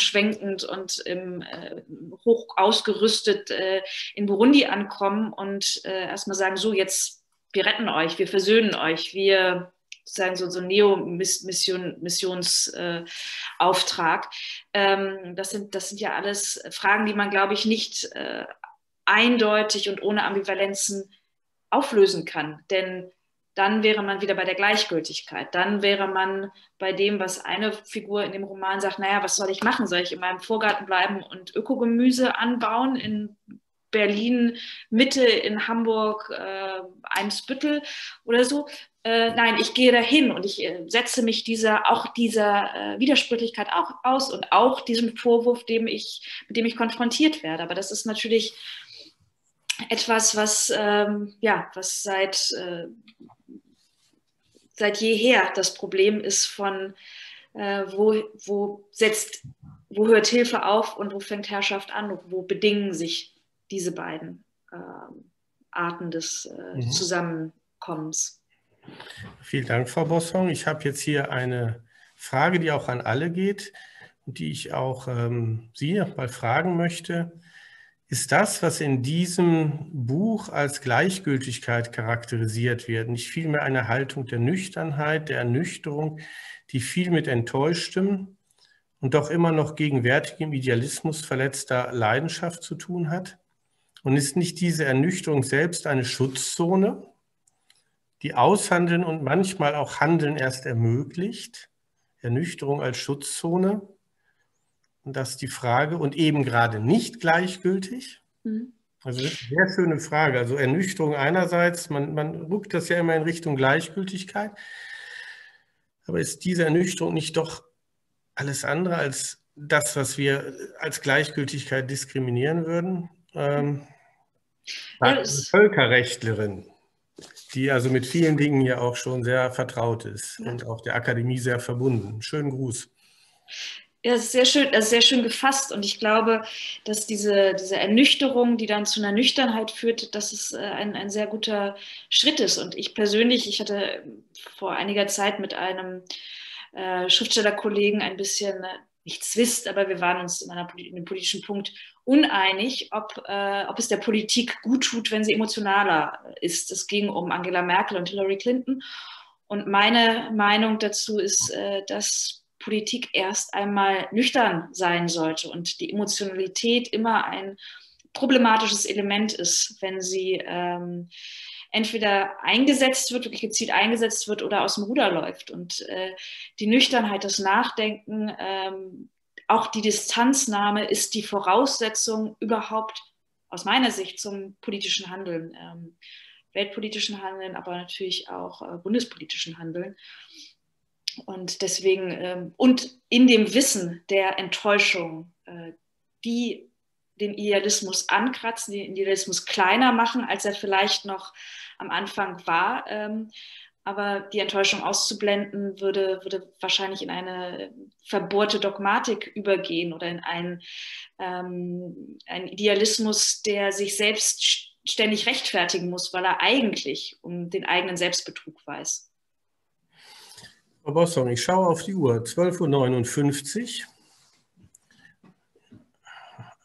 und im, äh, hoch ausgerüstet äh, in Burundi ankommen und äh, erstmal sagen, so jetzt, wir retten euch, wir versöhnen euch, wir sozusagen so, so Neo-Missionsauftrag. ähm, das, sind, das sind ja alles Fragen, die man, glaube ich, nicht äh, eindeutig und ohne Ambivalenzen auflösen kann. Denn dann wäre man wieder bei der Gleichgültigkeit. Dann wäre man bei dem, was eine Figur in dem Roman sagt, naja, was soll ich machen? Soll ich in meinem Vorgarten bleiben und Ökogemüse anbauen in Berlin Mitte, in Hamburg äh, Eimsbüttel oder so? Äh, nein, ich gehe dahin und ich äh, setze mich dieser, auch dieser äh, Widersprüchlichkeit auch aus und auch diesem Vorwurf, dem ich, mit dem ich konfrontiert werde. Aber das ist natürlich etwas, was, ähm, ja, was seit, äh, seit jeher das Problem ist von, äh, wo, wo, setzt, wo hört Hilfe auf und wo fängt Herrschaft an und wo bedingen sich diese beiden äh, Arten des äh, mhm. Zusammenkommens. Vielen Dank, Frau Bossong. Ich habe jetzt hier eine Frage, die auch an alle geht und die ich auch ähm, Sie mal fragen möchte ist das, was in diesem Buch als Gleichgültigkeit charakterisiert wird, nicht vielmehr eine Haltung der Nüchternheit, der Ernüchterung, die viel mit enttäuschtem und doch immer noch gegenwärtigem Idealismus verletzter Leidenschaft zu tun hat? Und ist nicht diese Ernüchterung selbst eine Schutzzone, die Aushandeln und manchmal auch Handeln erst ermöglicht? Ernüchterung als Schutzzone? Und das ist die Frage. Und eben gerade nicht gleichgültig? Mhm. Also das ist eine sehr schöne Frage. Also Ernüchterung einerseits, man, man rückt das ja immer in Richtung Gleichgültigkeit. Aber ist diese Ernüchterung nicht doch alles andere als das, was wir als Gleichgültigkeit diskriminieren würden? Ähm, eine Völkerrechtlerin, die also mit vielen Dingen ja auch schon sehr vertraut ist ja. und auch der Akademie sehr verbunden. Schönen Gruß. Ja, das ist sehr schön, das ist sehr schön gefasst. Und ich glaube, dass diese, diese Ernüchterung, die dann zu einer Nüchternheit führt, dass es äh, ein, ein sehr guter Schritt ist. Und ich persönlich, ich hatte vor einiger Zeit mit einem äh, Schriftstellerkollegen ein bisschen, äh, nicht Zwist, aber wir waren uns in, einer, in einem politischen Punkt uneinig, ob, äh, ob es der Politik gut tut, wenn sie emotionaler ist. Es ging um Angela Merkel und Hillary Clinton. Und meine Meinung dazu ist, äh, dass Politik erst einmal nüchtern sein sollte und die Emotionalität immer ein problematisches Element ist, wenn sie ähm, entweder eingesetzt wird, wirklich gezielt eingesetzt wird oder aus dem Ruder läuft. Und äh, die Nüchternheit, das Nachdenken, ähm, auch die Distanznahme ist die Voraussetzung überhaupt aus meiner Sicht zum politischen Handeln, ähm, weltpolitischen Handeln, aber natürlich auch äh, bundespolitischen Handeln. Und deswegen, ähm, und in dem Wissen der Enttäuschung, äh, die den Idealismus ankratzen, den Idealismus kleiner machen, als er vielleicht noch am Anfang war. Ähm, aber die Enttäuschung auszublenden, würde, würde wahrscheinlich in eine verbohrte Dogmatik übergehen oder in einen, ähm, einen Idealismus, der sich selbst ständig rechtfertigen muss, weil er eigentlich um den eigenen Selbstbetrug weiß. Frau Bossong, ich schaue auf die Uhr, 12.59 Uhr.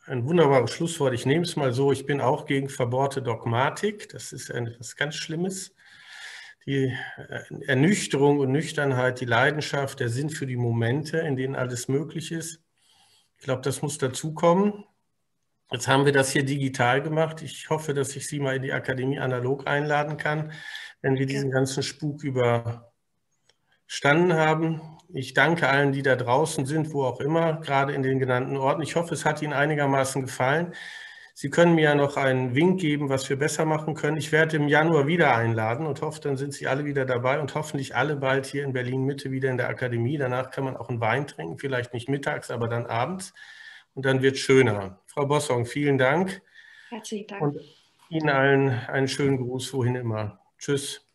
Ein wunderbares Schlusswort. Ich nehme es mal so, ich bin auch gegen verbohrte Dogmatik. Das ist etwas ganz Schlimmes. Die äh, Ernüchterung und Nüchternheit, die Leidenschaft, der Sinn für die Momente, in denen alles möglich ist. Ich glaube, das muss dazukommen. Jetzt haben wir das hier digital gemacht. Ich hoffe, dass ich Sie mal in die Akademie analog einladen kann, wenn wir diesen ganzen Spuk über standen haben. Ich danke allen, die da draußen sind, wo auch immer, gerade in den genannten Orten. Ich hoffe, es hat Ihnen einigermaßen gefallen. Sie können mir ja noch einen Wink geben, was wir besser machen können. Ich werde im Januar wieder einladen und hoffe, dann sind Sie alle wieder dabei und hoffentlich alle bald hier in Berlin Mitte wieder in der Akademie. Danach kann man auch einen Wein trinken, vielleicht nicht mittags, aber dann abends. Und dann wird es schöner. Frau Bossong, vielen Dank. Herzlichen Dank. Und Ihnen allen einen schönen Gruß, wohin immer. Tschüss.